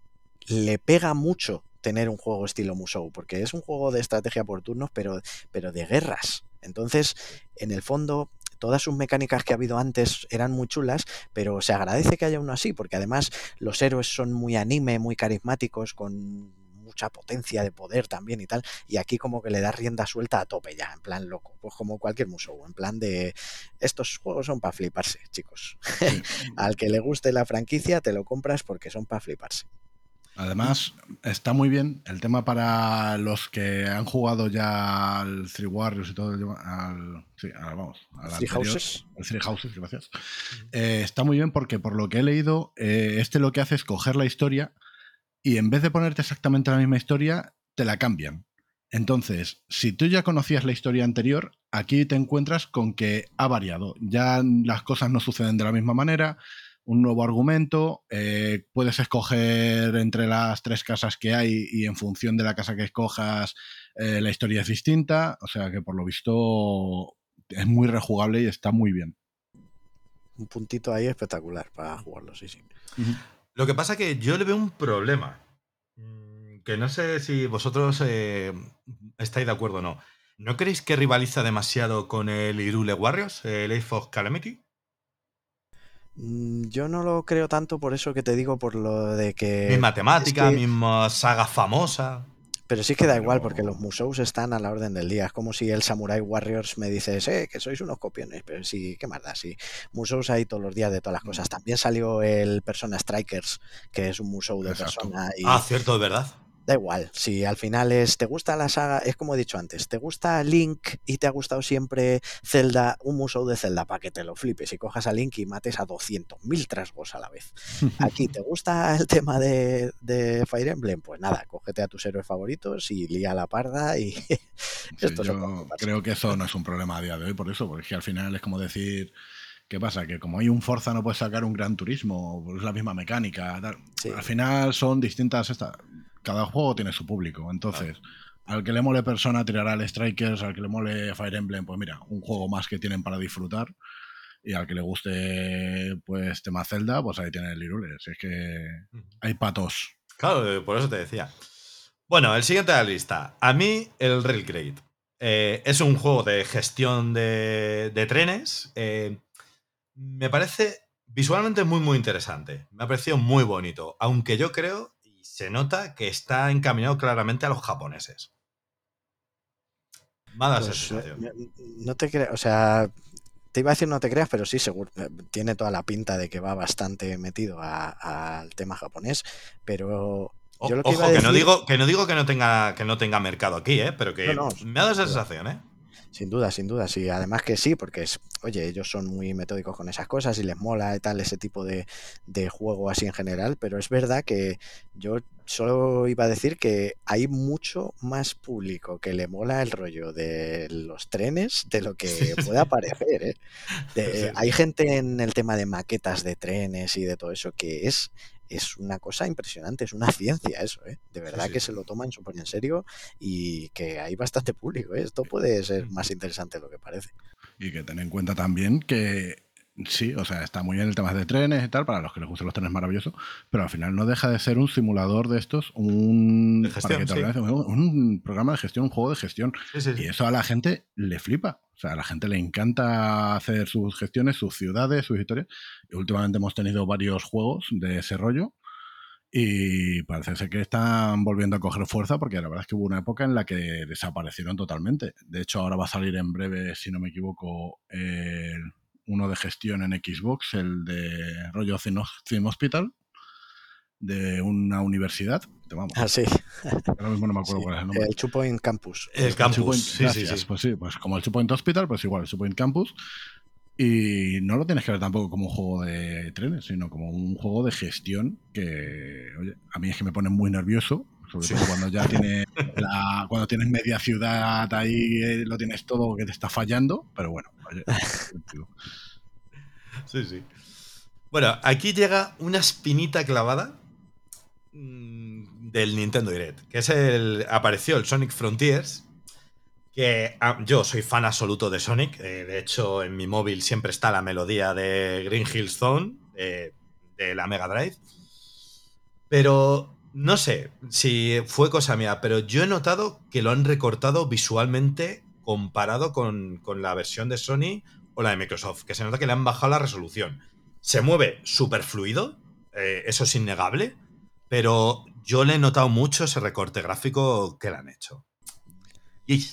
le pega mucho tener un juego estilo Musou, porque es un juego de estrategia por turnos, pero, pero de guerras. Entonces, en el fondo, todas sus mecánicas que ha habido antes eran muy chulas, pero se agradece que haya uno así, porque además los héroes son muy anime, muy carismáticos, con mucha potencia de poder también y tal, y aquí como que le da rienda suelta a tope ya, en plan loco, pues como cualquier museo, en plan de estos juegos son para fliparse, chicos. Al que le guste la franquicia te lo compras porque son para fliparse. Además, está muy bien el tema para los que han jugado ya al Three Warriors y todo, al, sí, vamos, al Three Houses. Al Three Houses, gracias. Eh, está muy bien porque por lo que he leído, eh, este lo que hace es coger la historia y en vez de ponerte exactamente la misma historia, te la cambian. Entonces, si tú ya conocías la historia anterior, aquí te encuentras con que ha variado. Ya las cosas no suceden de la misma manera, un nuevo argumento, eh, puedes escoger entre las tres casas que hay y en función de la casa que escojas eh, la historia es distinta, o sea que por lo visto es muy rejugable y está muy bien. Un puntito ahí espectacular para jugarlo, sí, sí. Lo que pasa es que yo le veo un problema, mm, que no sé si vosotros eh, estáis de acuerdo o no. ¿No creéis que rivaliza demasiado con el Irule Warriors, el Age of Calamity? Mm, yo no lo creo tanto por eso que te digo, por lo de que... Misma temática, misma saga famosa. Pero sí que da igual, porque los museos están a la orden del día. Es como si el Samurai Warriors me dices, eh, que sois unos copiones. Pero sí, qué más da, sí. Museos hay todos los días de todas las cosas. También salió el Persona Strikers, que es un museo de persona. ah, cierto, es verdad. Da igual, si al final es, te gusta la saga, es como he dicho antes, te gusta Link y te ha gustado siempre Zelda, un museo de Zelda para que te lo flipes y cojas a Link y mates a 200.000 trasgos a la vez. Aquí, ¿te gusta el tema de, de, Fire Emblem? Pues nada, cógete a tus héroes favoritos y lía la parda y esto yo creo que eso no es un problema a día de hoy por eso, porque al final es como decir... ¿Qué pasa? Que como hay un Forza no puedes sacar un Gran Turismo, es la misma mecánica. Al final son distintas estas cada juego tiene su público. Entonces, al que le mole Persona tirará el Strikers, al que le mole Fire Emblem, pues mira, un juego más que tienen para disfrutar. Y al que le guste pues tema Zelda, pues ahí tiene el Lirule. es que hay patos. Claro, eh, por eso te decía. Bueno, el siguiente de la lista. A mí, el Rail Grade. Eh, es un juego de gestión de, trenes. Eh, me parece visualmente muy, muy interesante. Me ha parecido muy bonito. Aunque yo creo se nota que está encaminado claramente a los japoneses. Mala pues, sensación. Eh, no te creas, o sea, te iba a decir no te creas, pero sí, seguro, eh, tiene toda la pinta de que va bastante metido al tema japonés, pero yo lo que Ojo, que, no digo, que no digo que no tenga, que no tenga mercado aquí, ¿eh? pero que me ha dado esa sensación, ¿eh? Sin duda, sin duda, sí. Además que sí, porque es, oye, ellos son muy metódicos con esas cosas y les mola y tal ese tipo de, de juego así en general, pero es verdad que yo solo iba a decir que hay mucho más público que le mola el rollo de los trenes de lo que pueda parecer. ¿eh? hay gente en el tema de maquetas de trenes y de todo eso que es es una cosa impresionante, es una ciencia eso, ¿eh? De verdad que se lo toman súper en serio y que hay bastante público, ¿eh? Esto puede ser más interesante de lo que parece. Y que ten en cuenta también que Sí, o sea, está muy bien el tema de trenes y tal, para los que les gustan los trenes maravilloso, pero al final no deja de ser un simulador de estos, un, un programa de gestión, un juego de gestión. y eso a la gente le flipa. O sea, a la gente le encanta hacer sus gestiones, sus ciudades, sus historias. Y últimamente hemos tenido varios juegos de ese rollo. Y parece ser que están volviendo a coger fuerza porque la verdad es que hubo una época en la que desaparecieron totalmente. De hecho, ahora va a salir en breve, si no me equivoco, el uno de gestión en Xbox, el de rollo Sim Hospital, de una universidad. Vamos. Ah, sí. Ahora mismo no me acuerdo cuál es el nombre. El Two Point Campus. El, Campus, sí, sí, sí, Pues sí, pues como el Two Point Hospital, pues igual, el Two Point Campus. Y no lo tienes que ver tampoco como un juego de trenes, sino como un juego de gestión que, oye, a mí es que me pone muy nervioso sobre todo cuando ya tienes cuando tienes media ciudad ahí, eh, lo tienes todo que te está fallando, pero bueno. sí, sí. Bueno, aquí llega una espinita clavada mm, del Nintendo Direct, que es el. apareció el Sonic Frontiers. Que ah, yo soy fan absoluto de Sonic. Eh, de hecho, en mi móvil siempre está la melodía de Green Hill Zone de la Mega Drive. Pero no sé si fue cosa mía, pero yo he notado que lo han recortado visualmente comparado con, la versión de Sony o la de Microsoft, que se nota que le han bajado la resolución. Se mueve súper fluido, eh, eso es innegable, pero yo le he notado mucho ese recorte gráfico que le han hecho. Y...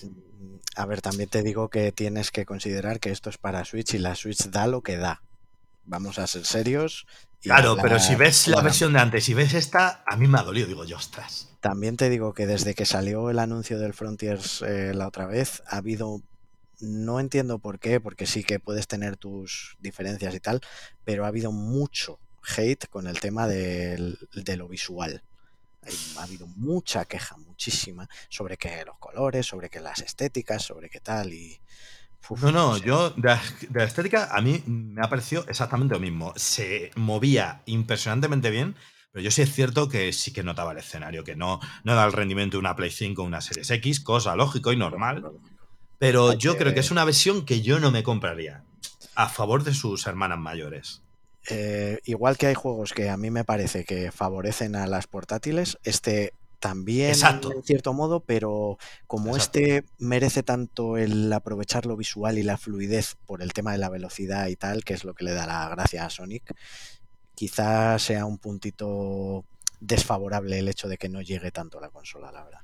A ver, también te digo que tienes que considerar que esto es para Switch y la Switch da lo que da. Vamos a ser serios Claro, pero si ves la versión de antes y ves esta, a mí me ha dolido, digo yo, ostras. También te digo que desde que salió el anuncio del Frontiers eh, la otra vez, ha habido, no entiendo por qué, porque sí que puedes tener tus diferencias y tal, pero ha habido mucho hate con el tema de lo visual. Ha habido mucha queja, muchísima, sobre que los colores, sobre que las estéticas, sobre qué tal, y no, no, yo de la, estética a mí me ha parecido exactamente lo mismo. Se movía impresionantemente bien, pero yo sí es cierto que sí que notaba el escenario, que no, no da el rendimiento de una Play 5 o una Series X, cosa lógico y normal. Pero yo creo que es una versión que yo no me compraría a favor de sus hermanas mayores. Eh, igual que hay juegos que a mí me parece que favorecen a las portátiles, este también en cierto modo, pero como este merece tanto el aprovechar lo visual y la fluidez por el tema de la velocidad y tal, que es lo que le da la gracia a Sonic, quizás sea un puntito desfavorable el hecho de que no llegue tanto a la consola, la verdad.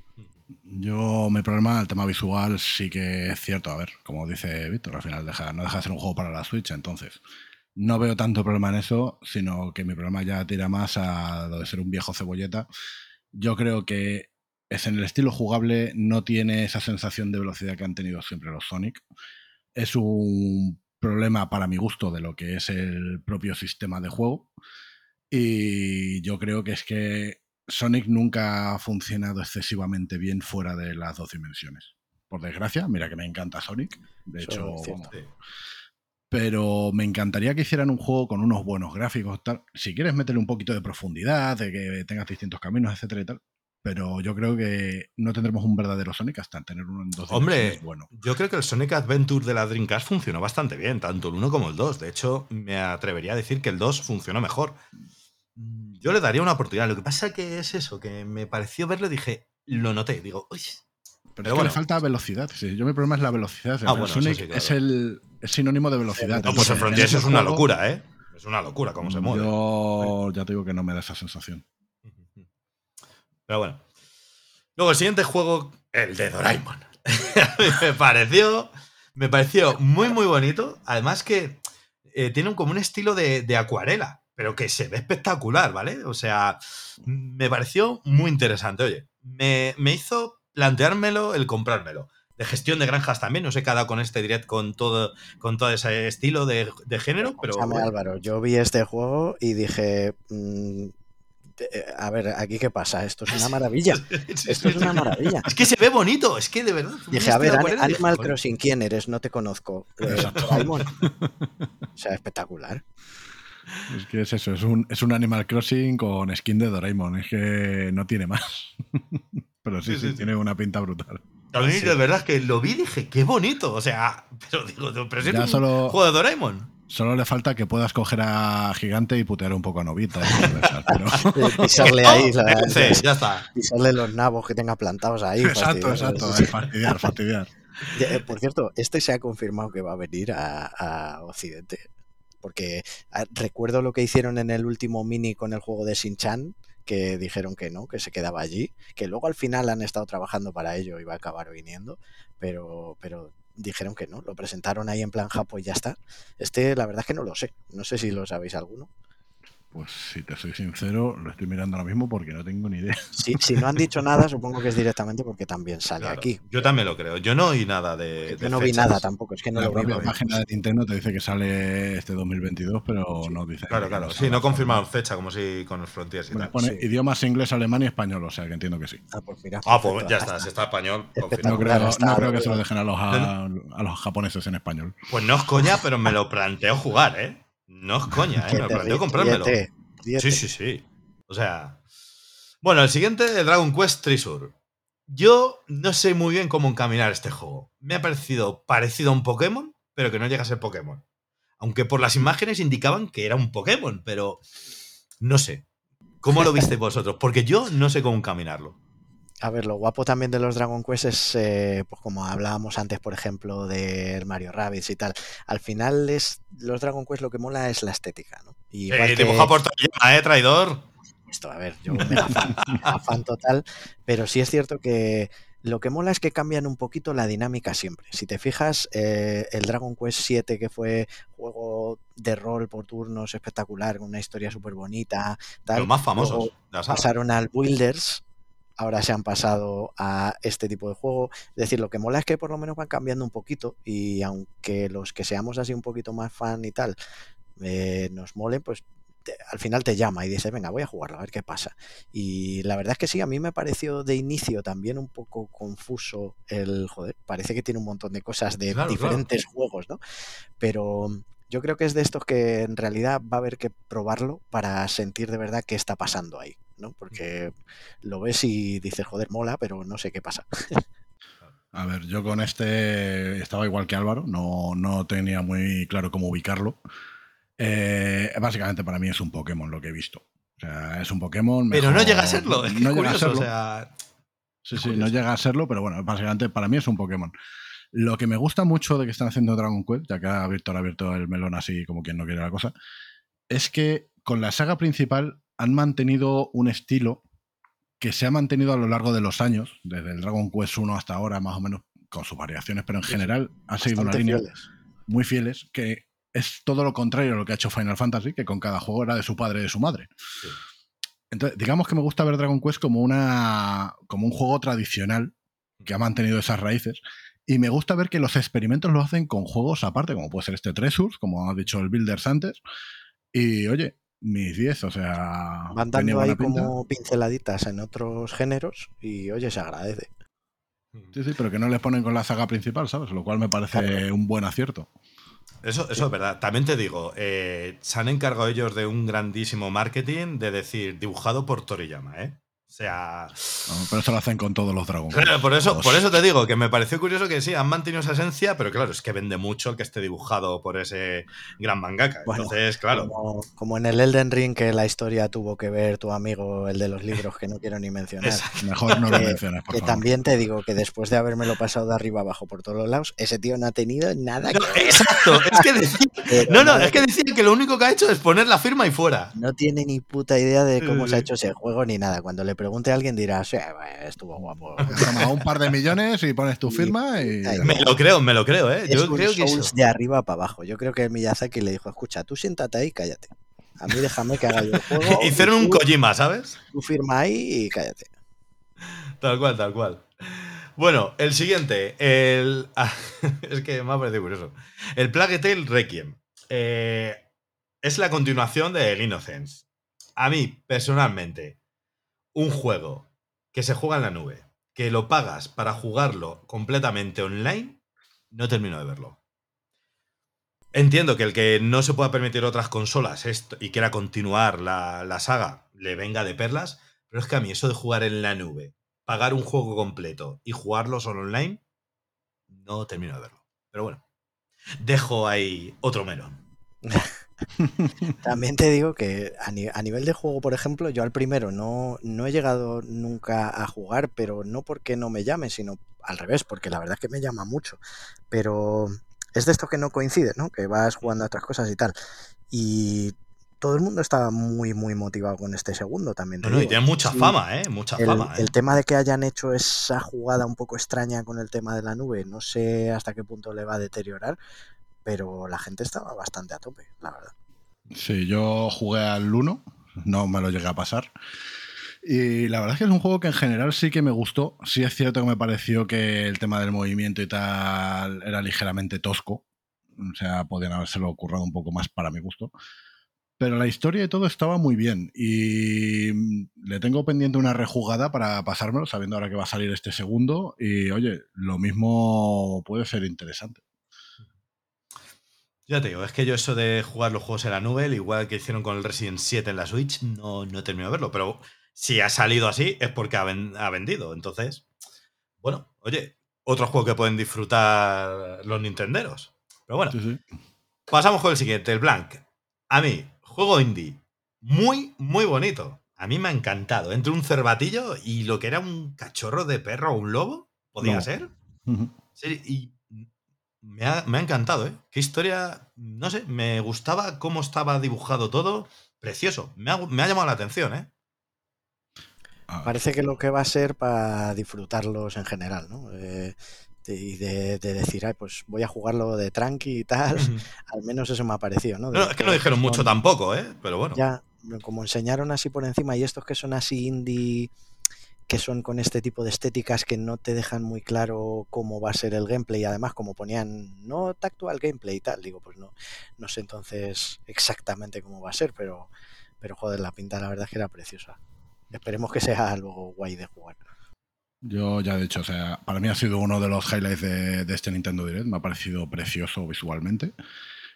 Yo, mi problema, el tema visual sí que es cierto. A ver, como dice Víctor, al final deja, no deja de ser un juego para la Switch, entonces no veo tanto problema en eso, sino que mi problema ya tira más a lo de ser un viejo cebolleta yo creo que es en el estilo jugable, no tiene esa sensación de velocidad que han tenido siempre los Sonic. Es un problema para mi gusto de lo que es el propio sistema de juego. Y yo creo que es que Sonic nunca ha funcionado excesivamente bien fuera de las dos dimensiones. Por desgracia, mira que me encanta Sonic. De hecho, pero me encantaría que hicieran un juego con unos buenos gráficos. Tal. Si quieres meterle un poquito de profundidad, de que tengas distintos caminos, etcétera y tal. Pero yo creo que no tendremos un verdadero Sonic hasta tener uno en dos Hombre, bueno. yo creo que el Sonic Adventure de la Dreamcast funcionó bastante bien, tanto el 1 como el 2. De hecho, me atrevería a decir que el 2 funcionó mejor. Yo le daría una oportunidad. Lo que pasa que es eso, que me pareció verlo y dije, lo noté. Digo, uy, pero, es que le falta velocidad. yo mi problema es la velocidad. Ah, Sonic es el sinónimo de velocidad. No, pues el Frontiers es una locura, ¿eh? Es una locura cómo se mueve. Yo ya te digo que no me da esa sensación. Pero bueno. Luego el siguiente juego, el de Doraemon. me pareció. Me pareció muy, muy bonito. Además que eh, tiene como un estilo de, de acuarela, pero que se ve espectacular, ¿vale? O sea, me pareció muy interesante. Oye, me, me hizo planteármelo el comprármelo. De gestión de granjas también, no sé cada con este direct con todo, con todo ese estilo de, género, pero. Álvaro, yo vi este juego y dije. Mm, eh, a ver, aquí qué pasa, esto es una maravilla. Esto es una maravilla. Es que se ve bonito, es que de verdad. Dije, a ver, Animal Crossing, ¿quién eres? No te conozco. Eh, o sea, espectacular. Es que es eso, es un, es un Animal Crossing con skin de Doraemon, es que no tiene más. Pero sí, sí, tiene una pinta brutal. A mí de verdad que lo vi y dije, qué bonito. O sea, pero digo, pero es solo, juego de Doraemon. Solo le falta que puedas coger a Gigante y putear un poco a Novita. pisarle ahí, sí, ya está. Pisarle los nabos que tenga plantados ahí. Exacto, exacto. Fastidiar, fastidiar. Eh, por cierto, este se ha confirmado que va a venir a, Occidente. Porque ah, recuerdo lo que hicieron en el último mini con el juego de Shin-Chan que dijeron que no, que se quedaba allí, que luego al final han estado trabajando para ello y va a acabar viniendo, pero, pero dijeron que no, lo presentaron ahí en plan Japo y ya está. Este, la verdad es que no lo sé, no sé si lo sabéis alguno. Pues si te soy sincero, lo estoy mirando ahora mismo porque no tengo ni idea. si no han dicho nada, supongo que es directamente porque también sale aquí. Yo también lo creo. Yo no oí nada de. Yo no vi nada tampoco. Es que no la lo propia página de Nintendo te dice que sale este 2022, pero no dice. Claro, claro. Sí, no confirman fecha, como si con los Frontiers y tal. Pone idiomas inglés, alemán y español, o sea que entiendo que sí. Ah, pues mira. Ah, pues ya está, si está español. No creo, no creo que se lo dejen a los, a, a los japoneses en español. Pues no es coña, pero me lo planteo jugar, ¿eh? No es coña, ¿eh? Me planteo comprármelo. Sí, sí, sí. O sea. Bueno, el siguiente, Dragon Quest Treasure. Yo no sé muy bien cómo encaminar este juego. Me ha parecido parecido a un Pokémon, pero que no llega a ser Pokémon. Aunque por las imágenes indicaban que era un Pokémon, pero no sé. ¿Cómo lo visteis vosotros? Porque yo no sé cómo encaminarlo. A ver, lo guapo también de los Dragon Quest es, eh, pues como hablábamos antes, por ejemplo, de Mario Rabbids y tal. Al final es los Dragon Quest lo que mola es la estética, ¿no? Y eh, dibuja por ¿eh, traidor? Esto, a ver, yo me fan, fan total, pero sí es cierto que lo que mola es que cambian un poquito la dinámica siempre. Si te fijas, eh, el Dragon Quest 7, que fue juego de rol por turnos espectacular, con una historia súper bonita. Los más famosos. Pasaron al Builders, ahora se han pasado a este tipo de juego. Es decir, lo que mola es que por lo menos van cambiando un poquito y aunque los que seamos así un poquito más fan y tal eh, nos molen, pues al final te llama y dice, venga, voy a jugarlo, a ver qué pasa. Y la verdad es que sí, a mí me pareció de inicio también un poco confuso el, joder, parece que tiene un montón de cosas de diferentes juegos, ¿no? Pero yo creo que es de estos que en realidad va a haber que probarlo para sentir de verdad qué está pasando ahí. ¿No? Porque lo ves y dices, joder, mola, pero no sé qué pasa. A ver, yo con este estaba igual que Álvaro, no, no tenía muy claro cómo ubicarlo. Eh, básicamente para mí es un Pokémon lo que he visto. O sea, es un Pokémon. Pero no llega a serlo, es no llega a serlo. Sí, sí, no llega a serlo, pero bueno, básicamente para mí es un Pokémon. Lo que me gusta mucho de que están haciendo Dragon Quest, ya que ha Víctor ha abierto el melón así como quien no quiere la cosa, es que con la saga principal han mantenido un estilo que se ha mantenido a lo largo de los años, desde el Dragon Quest 1 hasta ahora, más o menos, con sus variaciones, pero en general ha seguido una línea muy fieles, que es todo lo contrario a lo que ha hecho Final Fantasy, que con cada juego era de su padre y de su madre. Entonces, digamos que me gusta ver Dragon Quest como, una, como un juego tradicional que ha mantenido esas raíces. Y me gusta ver que los experimentos lo hacen con juegos aparte, como puede ser este Treasures, como ha dicho el Builders antes. Y oye, mis 10, o sea. Van dando ahí como pinceladitas en otros géneros y oye, se agradece. Sí, sí, pero que no les ponen con la saga principal, ¿sabes? Lo cual me parece un buen acierto. Eso, eso es verdad. También te digo, eh, se han encargado ellos de un grandísimo marketing de decir dibujado por Toriyama, ¿eh? O sea. pero eso lo hacen con todos los dragones. Por eso, por eso te digo que me pareció curioso que sí, han mantenido esa esencia, pero claro, es que vende mucho el que esté dibujado por ese gran mangaka. Entonces, claro. Como, en el Elden Ring, que la historia tuvo que ver tu amigo, el de los libros, que no quiero ni mencionar. Mejor no lo menciones, por que también te digo que después de habérmelo pasado de arriba abajo por todos los lados, ese tío no ha tenido nada que Exacto. Es que decía, no, no, es que decía que lo único que ha hecho es poner la firma y fuera. No tiene ni puta idea de cómo se ha hecho ese juego ni nada. Cuando le pregunte a alguien dirá, sí, estuvo guapo. Toma un par de millones y pones tu firma y... Me lo creo, me lo creo, ¿eh? Yo creo que eso... de arriba para abajo. Yo creo que Miyazaki le dijo, escucha, tú siéntate ahí y cállate. A mí déjame que haga yo el juego. Hicieron un Kojima, ¿sabes? Tú firma ahí y cállate. Tal cual, tal cual. Bueno, el siguiente. El... es que me ha parecido curioso. El Plague Tale Requiem. Eh, es la continuación de El Innocence. A mí, personalmente, un juego que se juega en la nube, que lo pagas para jugarlo completamente online, no termino de verlo. Entiendo que el que no se pueda permitir otras consolas esto, y quiera continuar la, la saga le venga de perlas, pero es que a mí eso de jugar en la nube, pagar un juego completo y jugarlo solo online, no termino de verlo. Pero bueno, dejo ahí otro melón. También te digo que a, nivel de juego, por ejemplo, yo al primero no, no he llegado nunca a jugar, pero no porque no me llame, sino al revés, porque la verdad es que me llama mucho. Pero es de esto que no coincide, ¿no? Que vas jugando a otras cosas y tal. Y todo el mundo estaba muy, muy motivado con este segundo también. y tiene mucha fama, ¿eh? Mucha fama. El ¿eh? tema de que hayan hecho esa jugada un poco extraña con el tema de la nube, no sé hasta qué punto le va a deteriorar, pero la gente estaba bastante a tope, la verdad. Sí, yo jugué al 1, no me lo llegué a pasar. Y la verdad es que es un juego que en general sí que me gustó. Sí es cierto que me pareció que el tema del movimiento y tal era ligeramente tosco. O sea, podían habérselo currado un poco más para mi gusto. Pero la historia y todo estaba muy bien. Y le tengo pendiente una rejugada para pasármelo, sabiendo ahora que va a salir este segundo. Y oye, lo mismo puede ser interesante. Ya te digo, es que yo eso de jugar los juegos en la nube, igual que hicieron con el Resident 7 en la Switch, no, no he terminado de verlo. Pero si ha salido así es porque ha, vendido. Entonces, bueno, oye, otro juego que pueden disfrutar los nintenderos. Pero bueno, pasamos con el siguiente, el Blank. A mí, juego indie, muy, muy bonito. A mí me ha encantado. Entre un cervatillo y lo que era un cachorro de perro o un lobo, podía ser. sí, y me ha, encantado, ¿eh? Qué historia, no sé, me gustaba cómo estaba dibujado todo. Precioso, me ha, llamado la atención, ¿eh? Parece que lo que va a ser para disfrutarlos en general, ¿no? Eh, y de, decir, Ay, pues voy a jugarlo de tranqui y tal. Al menos eso me ha parecido, ¿no? es que no dijeron mucho tampoco, ¿eh? Pero bueno. Ya, como enseñaron así por encima y estos que son así indie que son con este tipo de estéticas que no te dejan muy claro cómo va a ser el gameplay. Además, como ponían no tactual gameplay y tal, digo, pues no, no sé entonces exactamente cómo va a ser, pero, pero joder, la pinta la verdad es que era preciosa. Esperemos que sea algo guay de jugar. Yo ya he dicho, o sea, para mí ha sido uno de los highlights de, de este Nintendo Direct, me ha parecido precioso visualmente.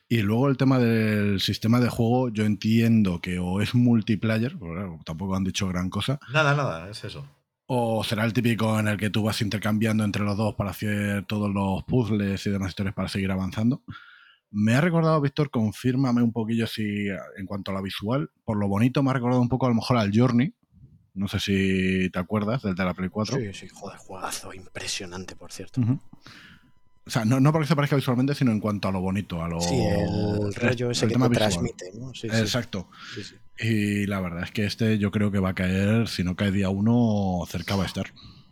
Y luego el tema del sistema de juego, yo entiendo que o es multiplayer, porque claro, tampoco han dicho gran cosa. Nada, nada, es eso. O será el típico en el que tú vas intercambiando entre los dos para hacer todos los puzzles y demás historias para seguir avanzando. Me ha recordado, Víctor, confírmame un poquillo si en cuanto a la visual, por lo bonito me ha recordado un poco a lo mejor al Journey. No sé si te acuerdas del de la Play 4. Sí, sí, joder, juegazo, impresionante, por cierto. O sea, no, no, porque se parezca visualmente, sino en cuanto a lo bonito, a lo. Sí, el rollo ese que te transmite, ¿no? Sí, Exacto. Sí, y la verdad es que este yo creo que va a caer, si no cae día uno, cerca va a estar.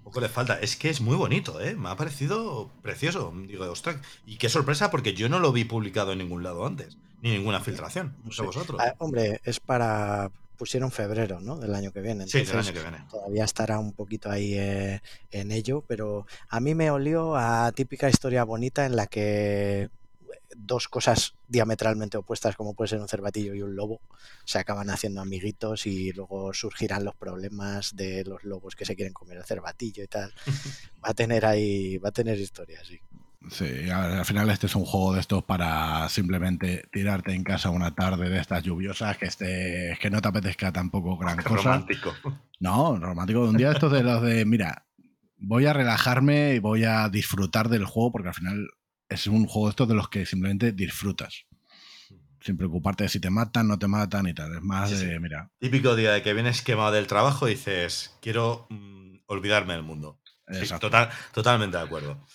Poco le falta. Es que es muy bonito, ¿eh? Me ha parecido precioso. Digo, ostras. Y qué sorpresa, porque yo no lo vi publicado en ningún lado antes. Ni ninguna filtración. No sé vosotros. Ah, hombre, es para, pusieron febrero, ¿no? Del año que viene. Sí, del año que viene. Todavía estará un poquito ahí eh, en ello, pero a mí me olió a típica historia bonita en la que dos cosas diametralmente opuestas como puede ser un cervatillo y un lobo se acaban haciendo amiguitos y luego surgirán los problemas de los lobos que se quieren comer el cervatillo y tal. Va a tener ahí, va a tener historias, sí. Sí, al al final este es un juego de estos para simplemente tirarte en casa una tarde de estas lluviosas que esté, que no te apetezca tampoco gran Qué cosa. romántico. No, romántico un día estos de los de, mira, voy a relajarme y voy a disfrutar del juego porque al final es un juego de estos de los que simplemente disfrutas. Sin preocuparte de si te matan, no te matan y tal. Es más Sí, mira, Típico día de que vienes quemado del trabajo y dices, quiero mm, olvidarme del mundo. Sí, total, totalmente de acuerdo.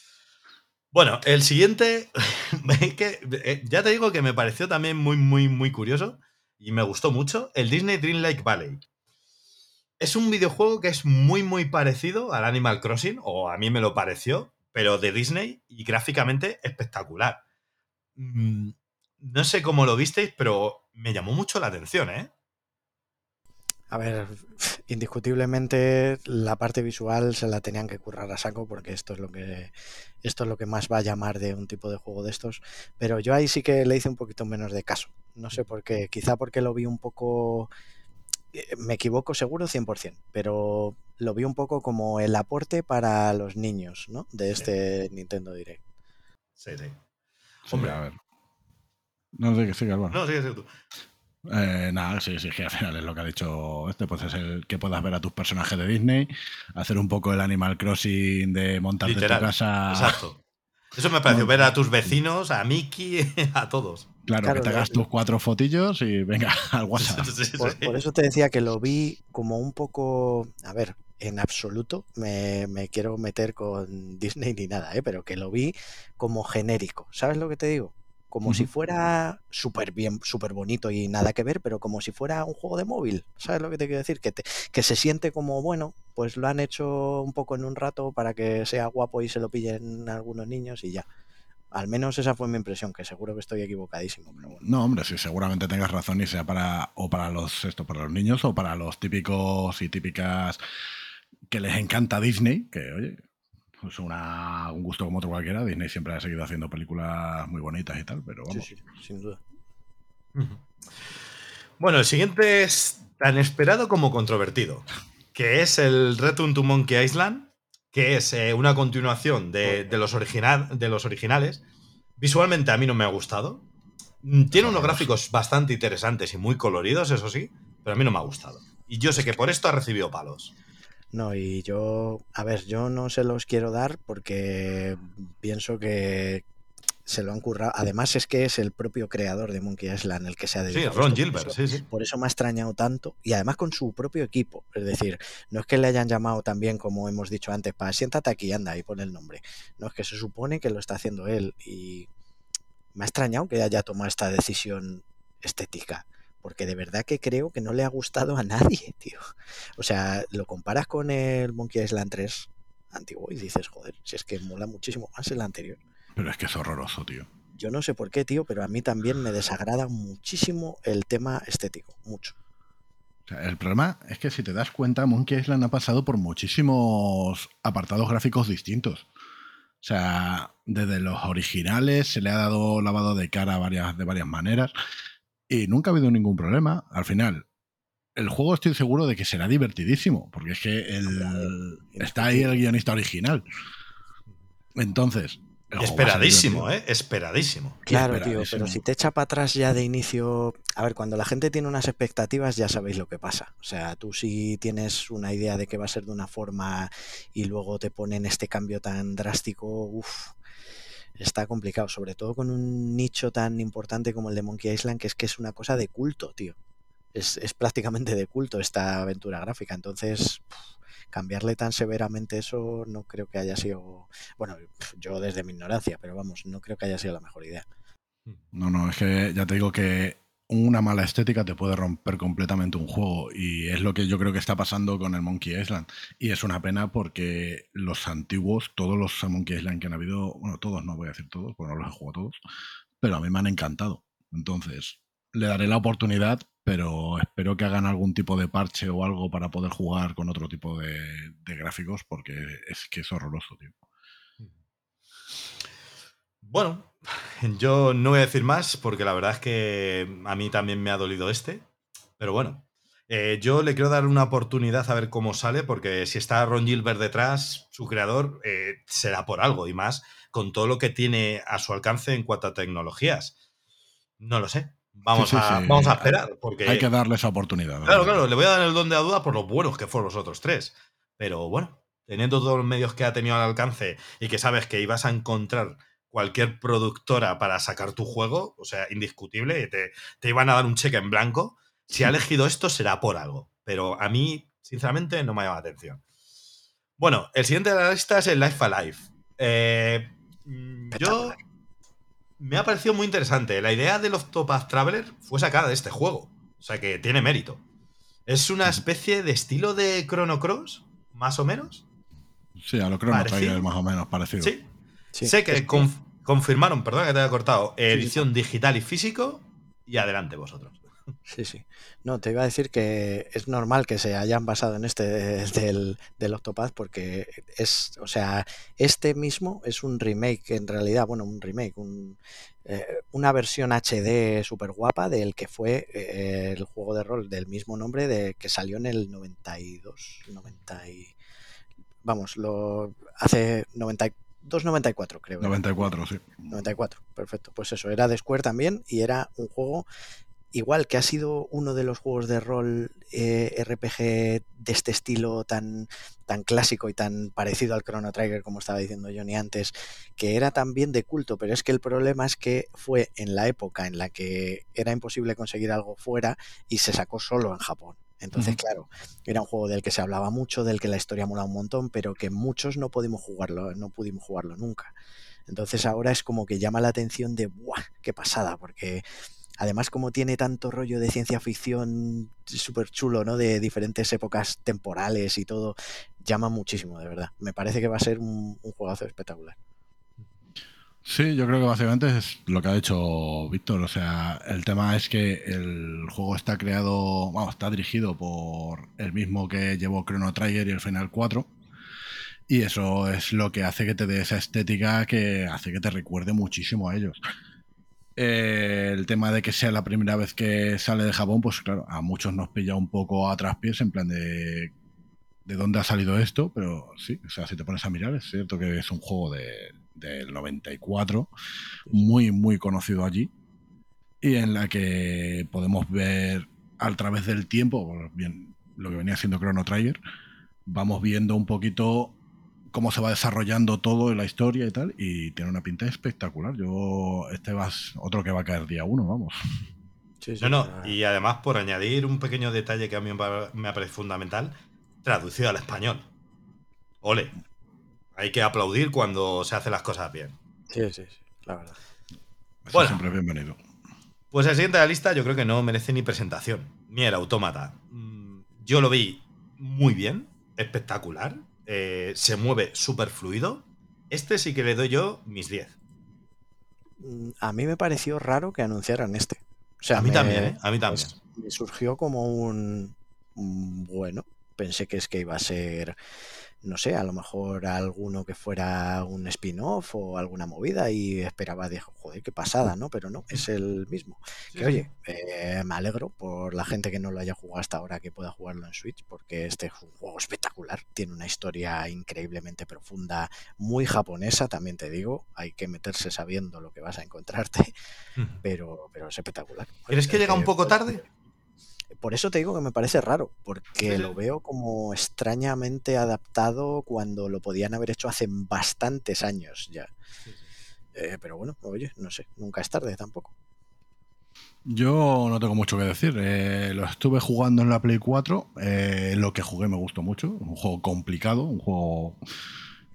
Bueno, el siguiente, que, eh, ya te digo que me pareció también muy, muy, muy curioso y me gustó mucho, el Disney Dreamlike Valley. Es un videojuego que es muy, muy parecido al Animal Crossing, o a mí me lo pareció, pero de Disney y gráficamente espectacular. Mm, No sé cómo lo visteis, pero me llamó mucho la atención, ¿eh? A ver, indiscutiblemente la parte visual se la tenían que currar a saco porque esto es lo que esto es lo que más va a llamar de un tipo de juego de estos, pero yo ahí sí que le hice un poquito menos de caso. No sé por qué, quizá porque lo vi un poco me equivoco seguro 100%, pero lo vi un poco como el aporte para los niños, ¿no? De este Nintendo Direct. Sí, sí. sí, Hombre. a ver. No sé qué sigue, Álvaro. No, sigue, sigue tú. Eh, nada, sí, sí, que al final es lo que ha dicho este, pues es el que puedas ver a tus personajes de Disney, hacer un poco el Animal Crossing de montarte en Literal, tu casa. Exacto. Eso me pareció, ver a tus vecinos, a Mickey, a todos. Claro, Claro, que te hagas tus cuatro fotillos y venga al WhatsApp. Sí, sí, Por, sí. por eso te decía que lo vi como un poco, a ver, en absoluto me, me quiero meter con Disney ni nada, ¿eh? pero que lo vi como genérico. ¿Sabes lo que te digo? Como si fuera súper bien, súper bonito y nada que ver, pero como si fuera un juego de móvil. ¿Sabes lo que te quiero decir? Que, te- que se siente como, bueno, pues lo han hecho un poco en un rato para que sea guapo y se lo pillen algunos niños y ya. Al menos esa fue mi impresión, que seguro que estoy equivocadísimo, pero bueno. No, hombre, sí, seguramente tengas razón y sea para o para los esto, para los niños o para los típicos y típicas que les encanta Disney, que oye, es una, un gusto como otro cualquiera. Disney siempre ha seguido haciendo películas muy bonitas y tal, pero Sí, vamos. sí, sin duda. Bueno, el siguiente es tan esperado como controvertido, que es el Return to Monkey Island, que es eh, una continuación de, de los original, de los originales. Visualmente a mí no me ha gustado. Mm, Tiene unos gráficos bastante interesantes y muy coloridos, eso sí, pero a mí no me ha gustado. Y yo sé que por esto ha recibido palos. No, y yo, a ver, yo no se los quiero dar porque pienso que se lo han currado. Además es que es el propio creador de Monkey Island el que se ha Sí, dedicado. a Ron Gilbert, sí, sí. Por eso me ha extrañado tanto y además con su propio equipo. Es decir, no es que le hayan llamado también, como hemos dicho antes, para siéntate aquí, anda y pon el nombre. No, es que se supone que lo está haciendo él y me ha extrañado que haya tomado esta decisión estética. Porque de verdad que creo que no le ha gustado a nadie, tío. O sea, lo comparas con el Monkey Island 3 antiguo y dices, joder, si es que mola muchísimo más el anterior. Pero es que es horroroso, tío. Yo no sé por qué, tío, pero a mí también me desagrada muchísimo el tema estético. Mucho. O sea, el problema es que si te das cuenta, Monkey Island ha pasado por muchísimos apartados gráficos distintos. O sea, desde los originales se le ha dado lavado de cara varias, de varias maneras y nunca ha habido ningún problema. Al final, el juego estoy seguro de que será divertidísimo, porque es que el, está ahí el guionista original. Entonces, Esperadísimo. ¿eh? Esperadísimo. Claro, tío, pero si te echa para atrás ya de inicio. A ver, cuando la gente tiene unas expectativas, ya sabéis lo que pasa. O sea, tú si tienes una idea de que va a ser de una forma y luego te ponen este cambio tan drástico, uff, está complicado. Sobre todo con un nicho tan importante como el de Monkey Island, que es que es una cosa de culto, tío. Es, es prácticamente de culto esta aventura gráfica. Entonces, cambiarle tan severamente eso no creo que haya sido. Bueno, yo desde mi ignorancia, pero vamos, no creo que haya sido la mejor idea. No, no, es que ya te digo que una mala estética te puede romper completamente un juego y es lo que yo creo que está pasando con el Monkey Island. Y es una pena porque los antiguos, todos los Monkey Island que han habido, bueno, todos, no voy a decir todos, porque no los he jugado todos, pero a mí me han encantado. Entonces, le daré la oportunidad, pero espero que hagan algún tipo de parche o algo para poder jugar con otro tipo de, gráficos, porque es que es horroroso, tío. Bueno, yo no voy a decir más, porque la verdad es que a mí también me ha dolido este, pero bueno. Eh, yo le quiero dar una oportunidad a ver cómo sale, porque si está Ron Gilbert detrás, su creador, eh, será por algo y más con todo lo que tiene a su alcance en cuanto a tecnologías. No lo sé. Vamos, a, vamos a esperar. Porque, Hay que darle esa oportunidad. Claro, claro, le voy a dar el don de la duda por lo buenos que fueron los otros tres. Pero bueno, teniendo todos los medios que ha tenido al alcance y que sabes que ibas a encontrar cualquier productora para sacar tu juego, o sea, indiscutible, te, te iban a dar un cheque en blanco. Si ha elegido esto será por algo. Pero a mí, sinceramente, no me llama la atención. Bueno, el siguiente de la lista es el Life Alive. Eh, yo me ha parecido muy interesante. La idea del Octopath Traveler fue sacada de este juego. O sea que tiene mérito. Es una especie de estilo de Chrono Cross, más o menos. Sí, a lo Chrono Trigger más o menos parecido. Sí. sé que confirmaron, perdón que te haya cortado, edición digital y físico. Y adelante vosotros. Sí, sí. No, te iba a decir que es normal que se hayan basado en este del, del Octopath porque es, o sea, este mismo es un remake, en realidad, bueno, un remake, eh, una versión HD súper guapa del que fue eh, el juego de rol del mismo nombre de que salió en el 92, 90 y, vamos, lo hace 92, 94 creo. 94, sí. 94, perfecto. Pues eso, era de Square también y era un juego igual que ha sido uno de los juegos de rol eh, RPG de este estilo tan, tan clásico y tan parecido al Chrono Trigger, como estaba diciendo Johnny antes, que era también de culto, pero es que el problema es que fue en la época en la que era imposible conseguir algo fuera y se sacó solo en Japón. Entonces, claro, era un juego del que se hablaba mucho, del que la historia mola un montón, pero que muchos no pudimos jugarlo, no pudimos jugarlo nunca. Entonces ahora es como que llama la atención de ¡buah! ¡Qué pasada! Porque Además, como tiene tanto rollo de ciencia ficción súper chulo, ¿no? De diferentes épocas temporales y todo, llama muchísimo, de verdad. Me parece que va a ser un, juegazo espectacular. Sí, yo creo que básicamente es lo que ha dicho Víctor. O sea, el tema es que el juego está creado, vamos, está dirigido por el mismo que llevó Chrono Trigger y el Final 4. Y eso es lo que hace que te dé esa estética que hace que te recuerde muchísimo a ellos. Eh, el tema de que sea la primera vez que sale de Japón, pues claro, a muchos nos pilla un poco a traspiés en plan de de dónde ha salido esto, pero sí, o sea, si te pones a mirar, es cierto que es un juego de, del 94, muy, muy conocido allí, y en la que podemos ver a través del tiempo, bien, lo que venía siendo Chrono Trigger, vamos viendo un poquito cómo se va desarrollando todo en la historia y tal, y tiene una pinta espectacular. Yo, este va otro que va a caer día uno, vamos. no, no, y además por añadir un pequeño detalle que a mí me parece fundamental, traducido al español. Ole. Hay que aplaudir cuando se hacen las cosas bien. Sí, sí, sí, la verdad. bueno, siempre bienvenido. Pues el siguiente de la lista yo creo que no merece ni presentación. Ni el autómata. Mm, yo lo vi muy bien, espectacular. Eh, se mueve súper fluido. Este sí que le doy yo mis 10. Mm, a mí me pareció raro que anunciaran este. O sea, a mí también, ¿eh? A mí también. me surgió como un, Bueno, pensé que es que iba a ser no sé, a lo mejor alguno que fuera un spin-off o alguna movida y esperaba, de, joder, qué pasada, ¿no? Pero no, es el mismo. que oye, eh, me alegro por la gente que no lo haya jugado hasta ahora que pueda jugarlo en Switch, porque este es un juego espectacular, tiene una historia increíblemente profunda, muy japonesa, también te digo, hay que meterse sabiendo lo que vas a encontrarte, pero, pero es espectacular. ¿Crees que llega un poco tarde? Por eso te digo que me parece raro, porque lo veo como extrañamente adaptado cuando lo podían haber hecho hace bastantes años ya. Eh, pero bueno, oye, no sé, nunca es tarde tampoco. Yo no tengo mucho que decir. Eh, lo estuve jugando en la Play 4. Eh, lo que jugué me gustó mucho. Un juego complicado, un juego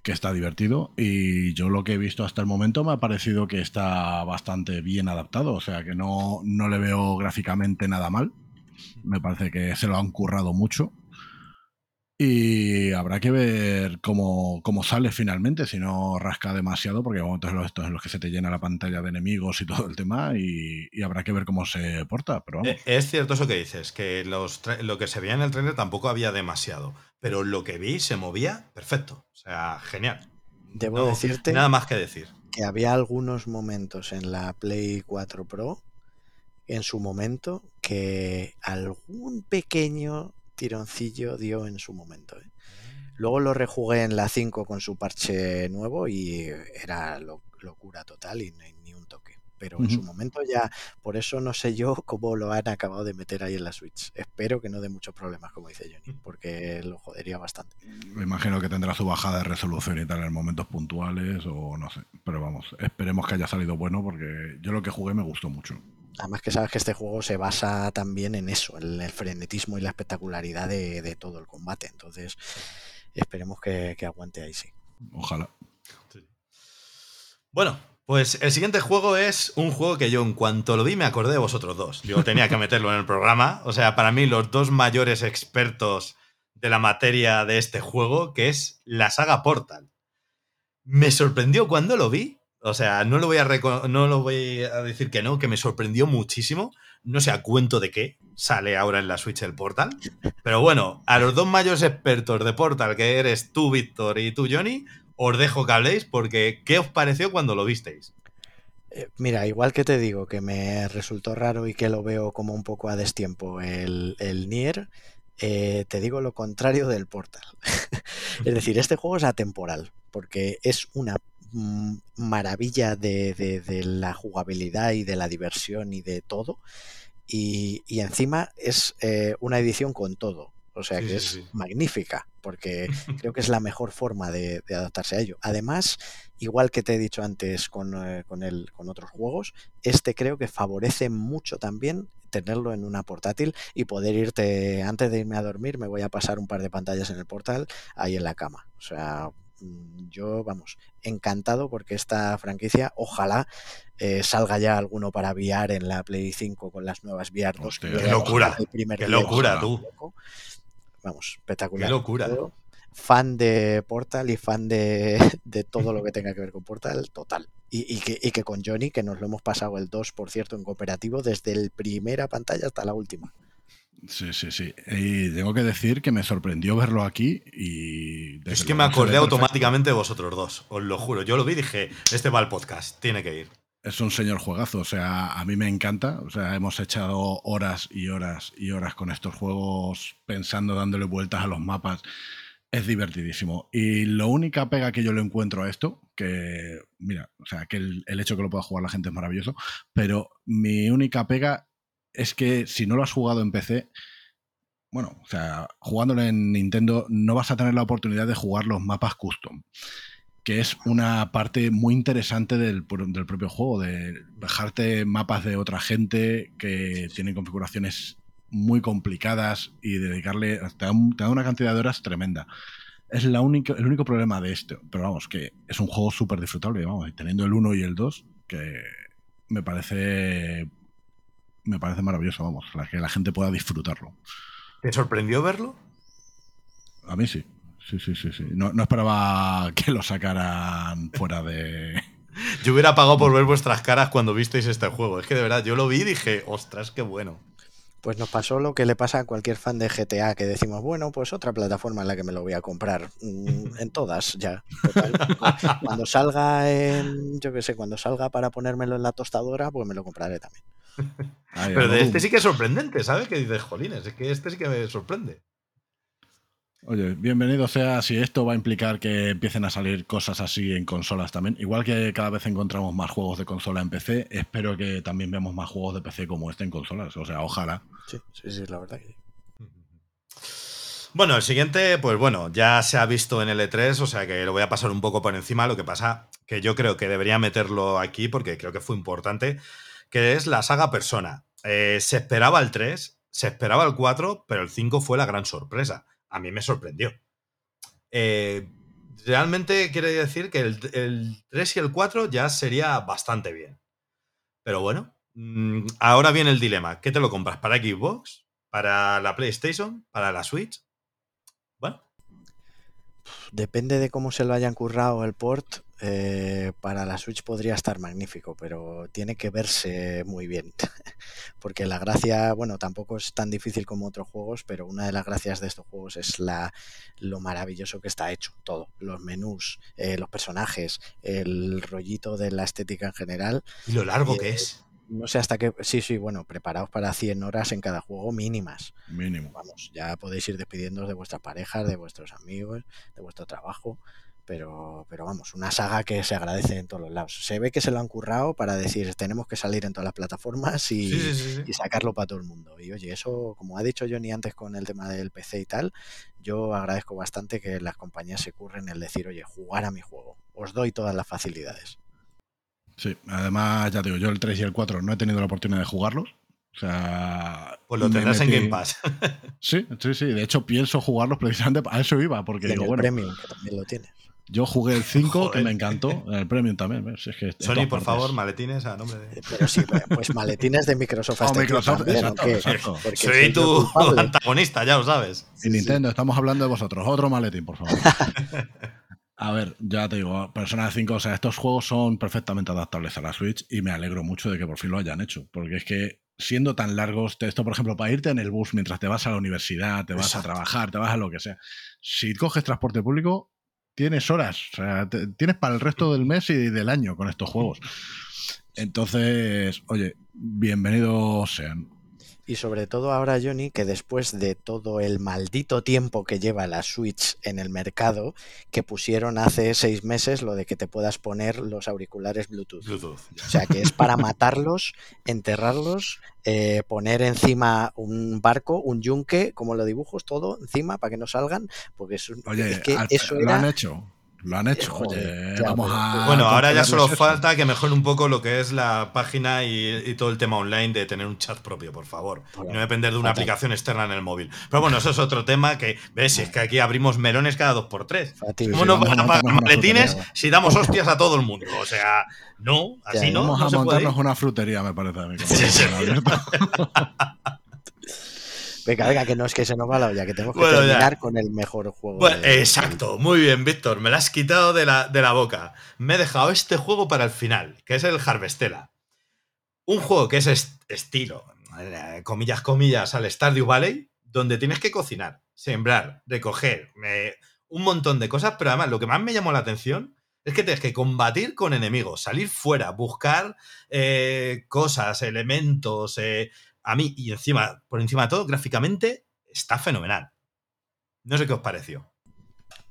que está divertido. Y yo lo que he visto hasta el momento me ha parecido que está bastante bien adaptado. O sea que no, no le veo gráficamente nada mal. Me parece que se lo han currado mucho. Y habrá que ver cómo, cómo sale finalmente, si no rasca demasiado, porque hay momentos en los, en los que se te llena la pantalla de enemigos y todo el tema, y, y habrá que ver cómo se porta. Pero vamos. Eh, Es cierto eso que dices, que los tra- lo que se veía en el trailer tampoco había demasiado, pero lo que vi se movía perfecto. O sea, genial. Debo No, decirte Nada más que decir. que había algunos momentos en la Play 4 Pro, en su momento, que algún pequeño tironcillo dio en su momento. ¿eh? Luego lo rejugué en la 5 con su parche nuevo y era lo- locura total y no hay ni un toque. Pero en su momento ya, por eso no sé yo cómo lo han acabado de meter ahí en la Switch. Espero que no dé muchos problemas, como dice Johnny, porque lo jodería bastante. Me imagino que tendrá su bajada de resolución y tal en momentos puntuales, o no sé. Pero vamos, esperemos que haya salido bueno, porque yo lo que jugué me gustó mucho. Además que sabes que este juego se basa también en eso, en el frenetismo y la espectacularidad de, de todo el combate. Entonces, esperemos que, que aguante ahí, sí. Ojalá. Bueno, pues el siguiente juego es un juego que yo en cuanto lo vi me acordé de vosotros dos. Yo tenía que meterlo en el programa. O sea, para mí los dos mayores expertos de la materia de este juego, que es la saga Portal. Me sorprendió cuando lo vi. O sea, no lo voy a, decir que no, que me sorprendió muchísimo. No sé a cuento de qué sale ahora en la Switch el Portal. Pero bueno, a los dos mayores expertos de Portal, que eres tú, Víctor, y tú, Johnny, os dejo que habléis porque ¿qué os pareció cuando lo visteis? Eh, Mira, igual que te digo que me resultó raro y que lo veo como un poco a destiempo el, el Nier, eh, te digo lo contrario del Portal. es decir, este juego es atemporal, porque es una maravilla de, de- de la jugabilidad y de la diversión y de todo. Y, y encima es eh, una edición con todo. O sea que sí, es sí. magnífica, porque creo que es la mejor forma de, de adaptarse a ello. Además, igual que te he dicho antes con, eh, con, el, con otros juegos, este creo que favorece mucho también tenerlo en una portátil y poder irte, antes de irme a dormir, me voy a pasar un par de pantallas en el portal ahí en la cama. O sea, yo, vamos, encantado porque esta franquicia, ojalá eh, salga ya alguno para VR en la Play 5 con las nuevas VR 2. Hostia, qué locura, qué locura, tú. Vamos, espectacular. Qué locura. Fan de Portal y fan de, de todo lo que tenga que ver con Portal, total. Y, y que, y que con Johnny, que nos lo hemos pasado el 2, por cierto, en cooperativo, desde la primera pantalla hasta la última. Sí, sí, sí. Y tengo que decir que me sorprendió verlo aquí y... Es que me acordé automáticamente de vosotros dos, os lo juro. Yo lo vi y dije, este va al podcast, tiene que ir. Es un señor juegazo, o sea, a mí me encanta. O sea, hemos echado horas y horas y horas con estos juegos pensando, dándole vueltas a los mapas. Es divertidísimo. Y la única pega que yo le encuentro a esto, que, mira, o sea, que el, el hecho que lo pueda jugar la gente es maravilloso, pero mi única pega es que si no lo has jugado en PC, bueno, o sea, jugándolo en Nintendo, no vas a tener la oportunidad de jugar los mapas custom que es una parte muy interesante del, del propio juego, de bajarte mapas de otra gente que tienen configuraciones muy complicadas y dedicarle, te da, te da una cantidad de horas tremenda. Es la única, el único problema de esto, pero vamos, que es un juego súper disfrutable, vamos, teniendo el 1 y el 2, que me parece, me parece maravilloso, vamos, la que la gente pueda disfrutarlo. ¿Te sorprendió verlo? A mí sí. Sí, sí, sí, sí. No, no esperaba que lo sacaran fuera de, Yo hubiera pagado por ver vuestras caras cuando visteis este juego. Es que de verdad, yo lo vi y dije, ostras, qué bueno. Pues nos pasó lo que le pasa a cualquier fan de GTA, que decimos, bueno, pues otra plataforma en la que me lo voy a comprar. Mm, En todas, ya. Total. Cuando salga en, yo qué sé, cuando salga para ponérmelo en la tostadora, pues me lo compraré también. Ay, Pero de este sí que es sorprendente, ¿sabes? Que dices, jolines, es que este sí que me sorprende. Oye, bienvenido sea si esto va a implicar que empiecen a salir cosas así en consolas también. Igual que cada vez encontramos más juegos de consola en PC, espero que también veamos más juegos de PC como este en consolas. O sea, ojalá. Sí, sí, sí, la verdad que sí. Bueno, el siguiente, pues bueno, ya se ha visto en el E3, o sea que lo voy a pasar un poco por encima. Lo que pasa que yo creo que debería meterlo aquí porque creo que fue importante, que es la saga Persona. Eh, se esperaba el 3, se esperaba el 4, pero el 5 fue la gran sorpresa. A mí me sorprendió. Eh, realmente quiere decir que el, el 3 y el 4 ya sería bastante bien. Pero bueno, mm, ahora viene el dilema. ¿Qué te lo compras? ¿Para Xbox? ¿Para la PlayStation? ¿Para la Switch? Bueno, Depende de cómo se lo hayan currado el port. Eh, para la Switch podría estar magnífico, pero tiene que verse muy bien. Porque la gracia, bueno, tampoco es tan difícil como otros juegos, pero una de las gracias de estos juegos es la, lo maravilloso que está hecho. Todo. Los menús, eh, los personajes, el rollito de la estética en general. Y lo largo Y, que es. No sé hasta qué. Sí, sí, bueno, preparaos para 100 horas en cada juego mínimas. Mínimo. Vamos, ya podéis ir despidiéndoos de vuestras parejas, de vuestros amigos, de vuestro trabajo. Pero, pero vamos, una saga que se agradece en todos los lados. Se ve que se lo han currado para decir tenemos que salir en todas las plataformas y, Sí, sí, sí, sí. y sacarlo para todo el mundo. Y oye, eso, como ha dicho Johnny antes con el tema del PC y tal, yo agradezco bastante que las compañías se curren el decir, oye, jugar a mi juego. Os doy todas las facilidades. Sí, además, ya te digo, yo el 3 y el 4 no he tenido la oportunidad de jugarlos. O sea. Pues lo me tendrás en Game Pass. Sí, sí, sí. De hecho, pienso jugarlos precisamente a eso iba, porque digo, el bueno, Premium, que también lo tiene. Yo jugué el 5, que me encantó, en el Premium también. ¿ves? Es que Sony, por partes. favor, maletines a nombre de. Pero sí, pues maletines de Microsoft. O hasta aquí Microsoft, también, ¿o exacto, qué? exacto. Porque Soy tu culpable. antagonista, ya lo sabes. Y Nintendo, estamos hablando de vosotros. Otro maletín, por favor. A ver, ya te digo, Persona 5, o sea, estos juegos son perfectamente adaptables a la Switch y me alegro mucho de que por fin lo hayan hecho. Porque es que siendo tan largos, esto por ejemplo, para irte en el bus mientras te vas a la universidad, te vas Exacto. a trabajar, te vas a lo que sea. Si coges transporte público, tienes horas, o sea, te- tienes para el resto del mes y del año con estos juegos. Entonces, oye, bienvenidos sean. Y sobre todo ahora, Johnny, que después de todo el maldito tiempo que lleva la Switch en el mercado, que pusieron hace seis meses lo de que te puedas poner los auriculares Bluetooth. Bluetooth. O sea, que es para matarlos, enterrarlos, eh, poner encima un barco, un yunque, como lo dibujos, todo encima para que no salgan, porque es, un- Oye, es que al- eso lo han hecho. Lo han hecho. joder, oye, ya, vamos pero- a. Bueno, ahora ya solo eso. falta que mejore un poco lo que es la página y, y todo el tema online de tener un chat propio, por favor. Y no depender de una fatal. aplicación externa en el móvil. Pero bueno, eso es otro tema que, ves, si es que aquí abrimos melones cada dos por tres. ¿Cómo nos a van a pagar montarnos una maletines frutería. si damos hostias a todo el mundo? O sea, no, así Ya, no. Vamos no a se montarnos una frutería, me parece a mí. como Sí, sí. Venga, venga, que no es que se nos va la olla, que tenemos que Bueno, ya. terminar con el mejor juego. Bueno, de- exacto, muy bien, Víctor. Me lo has quitado de la, de la boca. Me he dejado este juego para el final, que es el Harvestella. Un juego que es est- estilo, eh, comillas, comillas, al Stardew Valley, donde tienes que cocinar, sembrar, recoger, eh, un montón de cosas, pero además lo que más me llamó la atención es que tienes que combatir con enemigos, salir fuera, buscar eh, cosas, elementos. eh, a mí, y encima, por encima de todo, gráficamente, está fenomenal. No sé qué os pareció.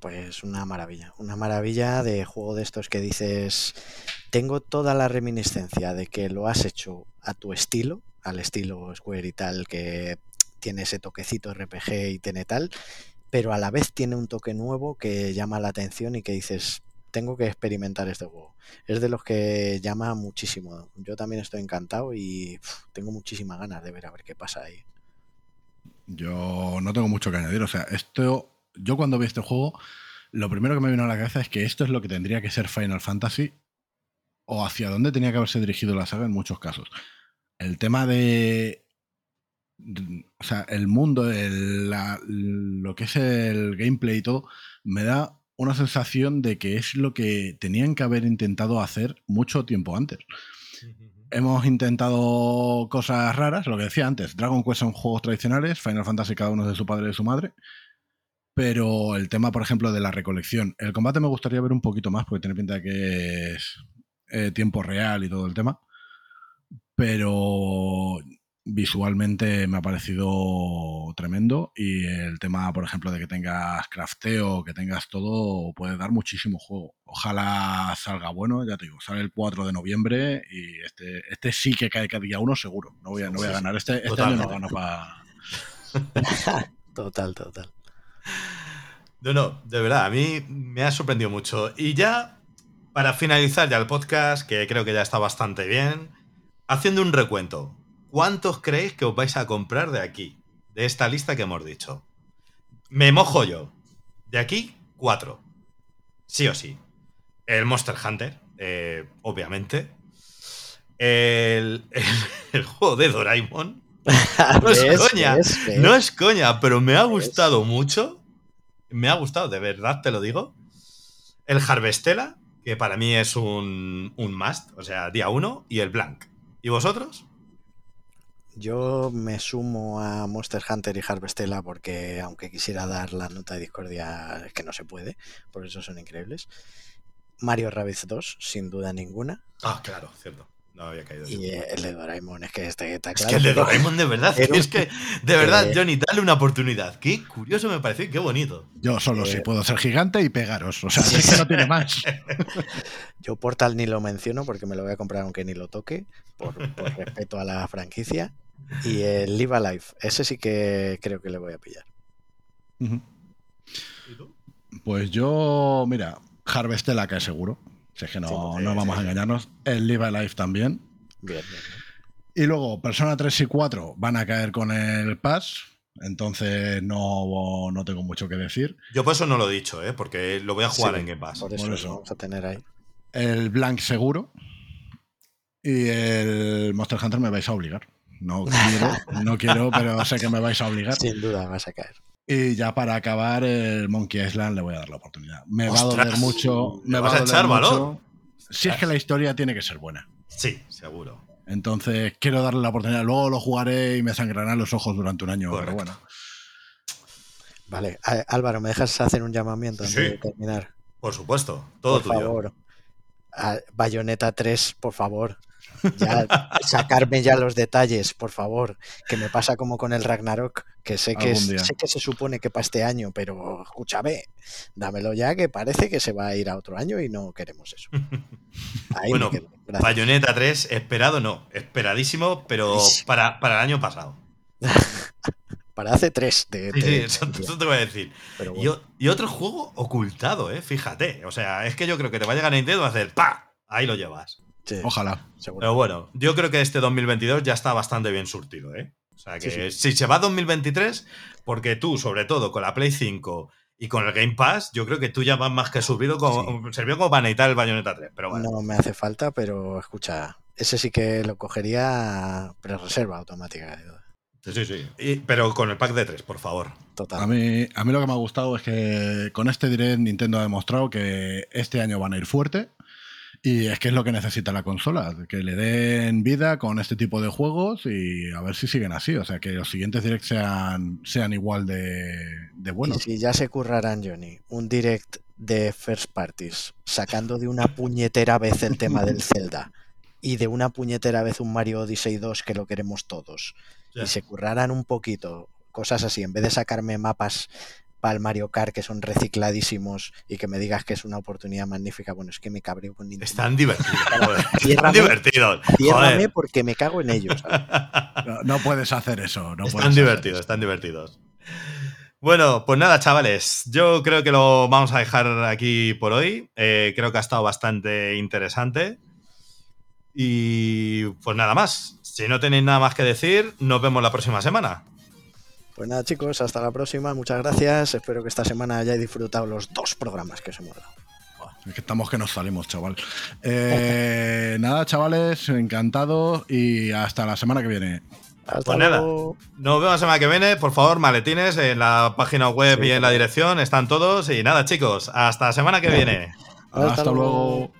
Pues una maravilla, una maravilla de juego de estos que dices, tengo toda la reminiscencia de que lo has hecho a tu estilo, al estilo Square y tal, que tiene ese toquecito RPG y tiene tal, pero a la vez tiene un toque nuevo que llama la atención y que dices, tengo que experimentar este juego. Es de los que llama muchísimo. Yo también estoy encantado y tengo muchísimas ganas de ver a ver qué pasa ahí. Yo no tengo mucho que añadir. O sea, esto. Yo cuando vi este juego, lo primero que me vino a la cabeza es que esto es lo que tendría que ser Final Fantasy. O hacia dónde tenía que haberse dirigido la saga en muchos casos. El tema de. O sea, el mundo, lo que es el gameplay y todo, me da una sensación de que es lo que tenían que haber intentado hacer mucho tiempo antes. Hemos intentado cosas raras, lo que decía antes, Dragon Quest son juegos tradicionales, Final Fantasy cada uno es de su padre y de su madre, pero el tema, por ejemplo, de la recolección, el combate me gustaría ver un poquito más porque tiene pinta de que es eh, tiempo real y todo el tema, pero visualmente me ha parecido tremendo y el tema, por ejemplo, de que tengas crafteo, que tengas todo, puede dar muchísimo juego. Ojalá salga bueno, ya te digo, sale el 4 de noviembre y este, este sí que cae cada día uno seguro. No voy a, no voy a ganar. Este, este año no gano para... Total, total. No, no, de verdad, a mí me ha sorprendido mucho. Y ya, para finalizar ya el podcast, que creo que ya está bastante bien, haciendo un recuento, ¿cuántos creéis que os vais a comprar de aquí? De esta lista que hemos dicho. Me mojo yo. De aquí, cuatro. Sí o sí. El Monster Hunter, eh, obviamente. El, el- el juego de Doraemon. No es coña. No es coña, pero me ha gustado mucho. me ha gustado, de verdad te lo digo. El Harvestella, que para mí es un, un must, o sea, día uno, y el Blank. ¿Y vosotros? Yo me sumo a Monster Hunter y Harvestella porque aunque quisiera dar la nota de discordia es que no se puede, por eso son increíbles. Mario Rabbids 2, sin duda ninguna. Ah, claro, cierto. No había caído. Y el de Doraemon, es que este está Es claro. que el de Doraemon de verdad, pero- es que de verdad, eh, Johnny, dale una oportunidad. Qué curioso me pareció y qué bonito. Yo solo Eh, sí puedo ser gigante y pegaros. O sea, es que no tiene más. Yo Portal ni lo menciono porque me lo voy a comprar aunque ni lo toque, por, por respeto a la franquicia. Y el Live Alive, ese sí que creo que le voy a pillar. Ujú. ¿Y tú? Pues yo, mira, Harvestella cae seguro. Si es que Sí, no, sí, no vamos sí. a engañarnos. El Live Alive también. Bien, bien, bien. Y luego, Persona 3 y 4 van a caer con el Pass. Entonces no, no tengo mucho que decir. Yo por eso no lo he dicho, ¿eh? porque lo voy a jugar Sí, en Game Pass. Por eso, por eso. lo vamos a tener ahí. El Blank seguro. Y el Monster Hunter me vais a obligar. No quiero, no quiero, pero sé que me vais a obligar. Sin duda vas a caer. Y ya para acabar, el Monkey Island le voy a dar la oportunidad. Me va a doler mucho. Me vas va a doler echar mucho. valor. Si es que la historia tiene que ser buena. Sí, seguro. Entonces quiero darle la oportunidad. Luego lo jugaré y me sangrarán los ojos durante un año. Correcto. Pero bueno. Vale, Álvaro, ¿me dejas hacer un llamamiento antes Sí. de terminar? Por supuesto, todo por tuyo. favor. A Bayonetta 3, por favor. Ya, sacarme ya los detalles, por favor. Que me pasa como con el Ragnarok, que sé que, es- sé que se supone que para este año, pero escúchame, dámelo ya, que parece que se va a ir a otro año y no queremos eso. Ahí Bueno. Bayonetta 3, esperado no, esperadísimo, pero para, para el año pasado. Para hace tres de. Sí, de- sí, eso, eso te voy a decir. pero Y, bueno. o- y otro juego ocultado, ¿eh? Fíjate. O sea, es que yo creo que te va a llegar a Nintendo a hacer ¡pa! Ahí lo llevas. Sí, Ojalá. seguro. Pero bueno, yo creo que este 2022 ya está bastante bien surtido, ¿eh? O sea, que Sí, si se va a 2023, porque tú, sobre todo con la Play 5 y con el Game Pass, yo creo que tú ya vas más que subido, como, servió como para necesitar el Bayonetta 3. Pero bueno, No me hace falta, pero escucha, ese sí que lo cogería pre-reserva automática. sí, sí. sí. Y- pero con el pack de 3, por favor. Total. A mí, a mí lo que me ha gustado es que con este Direct Nintendo ha demostrado que este año van a ir fuerte. Y es que es lo que necesita la consola, que le den vida con este tipo de juegos y a ver si siguen así. O sea, que los siguientes Direct sean, sean igual de, de buenos. Y si ya se currarán, Johnny, un direct de first parties, sacando de una puñetera vez el tema del Zelda y de una puñetera vez un Mario Odyssey 2 que lo queremos todos, y se curraran un poquito, cosas así, en vez de sacarme mapas para el Mario Kart que son recicladísimos y que me digas que es una oportunidad magnífica, bueno, es que me cabreo con Nintendo. Están divertidos. joder. Están divertidos. Ciérrame porque me cago en ellos. No, no puedes hacer eso. No están divertidos, eso. están divertidos. Bueno, pues nada, chavales. Yo creo que lo vamos a dejar aquí por hoy. Eh, creo que ha estado bastante interesante. Y pues nada más. Si no tenéis nada más que decir, nos vemos la próxima semana. Pues nada, chicos, hasta la próxima. Muchas gracias. Espero que esta semana hayáis disfrutado los dos programas que os hemos dado. Es que estamos que nos salimos, chaval. Eh, nada, chavales, encantado y hasta la semana que viene. Hasta Pues nada. luego. Nos vemos la semana que viene. Por favor, maletines en la página web Sí, y en la dirección. Están todos. Y nada, chicos. Hasta la semana que viene. Hasta hasta luego. luego.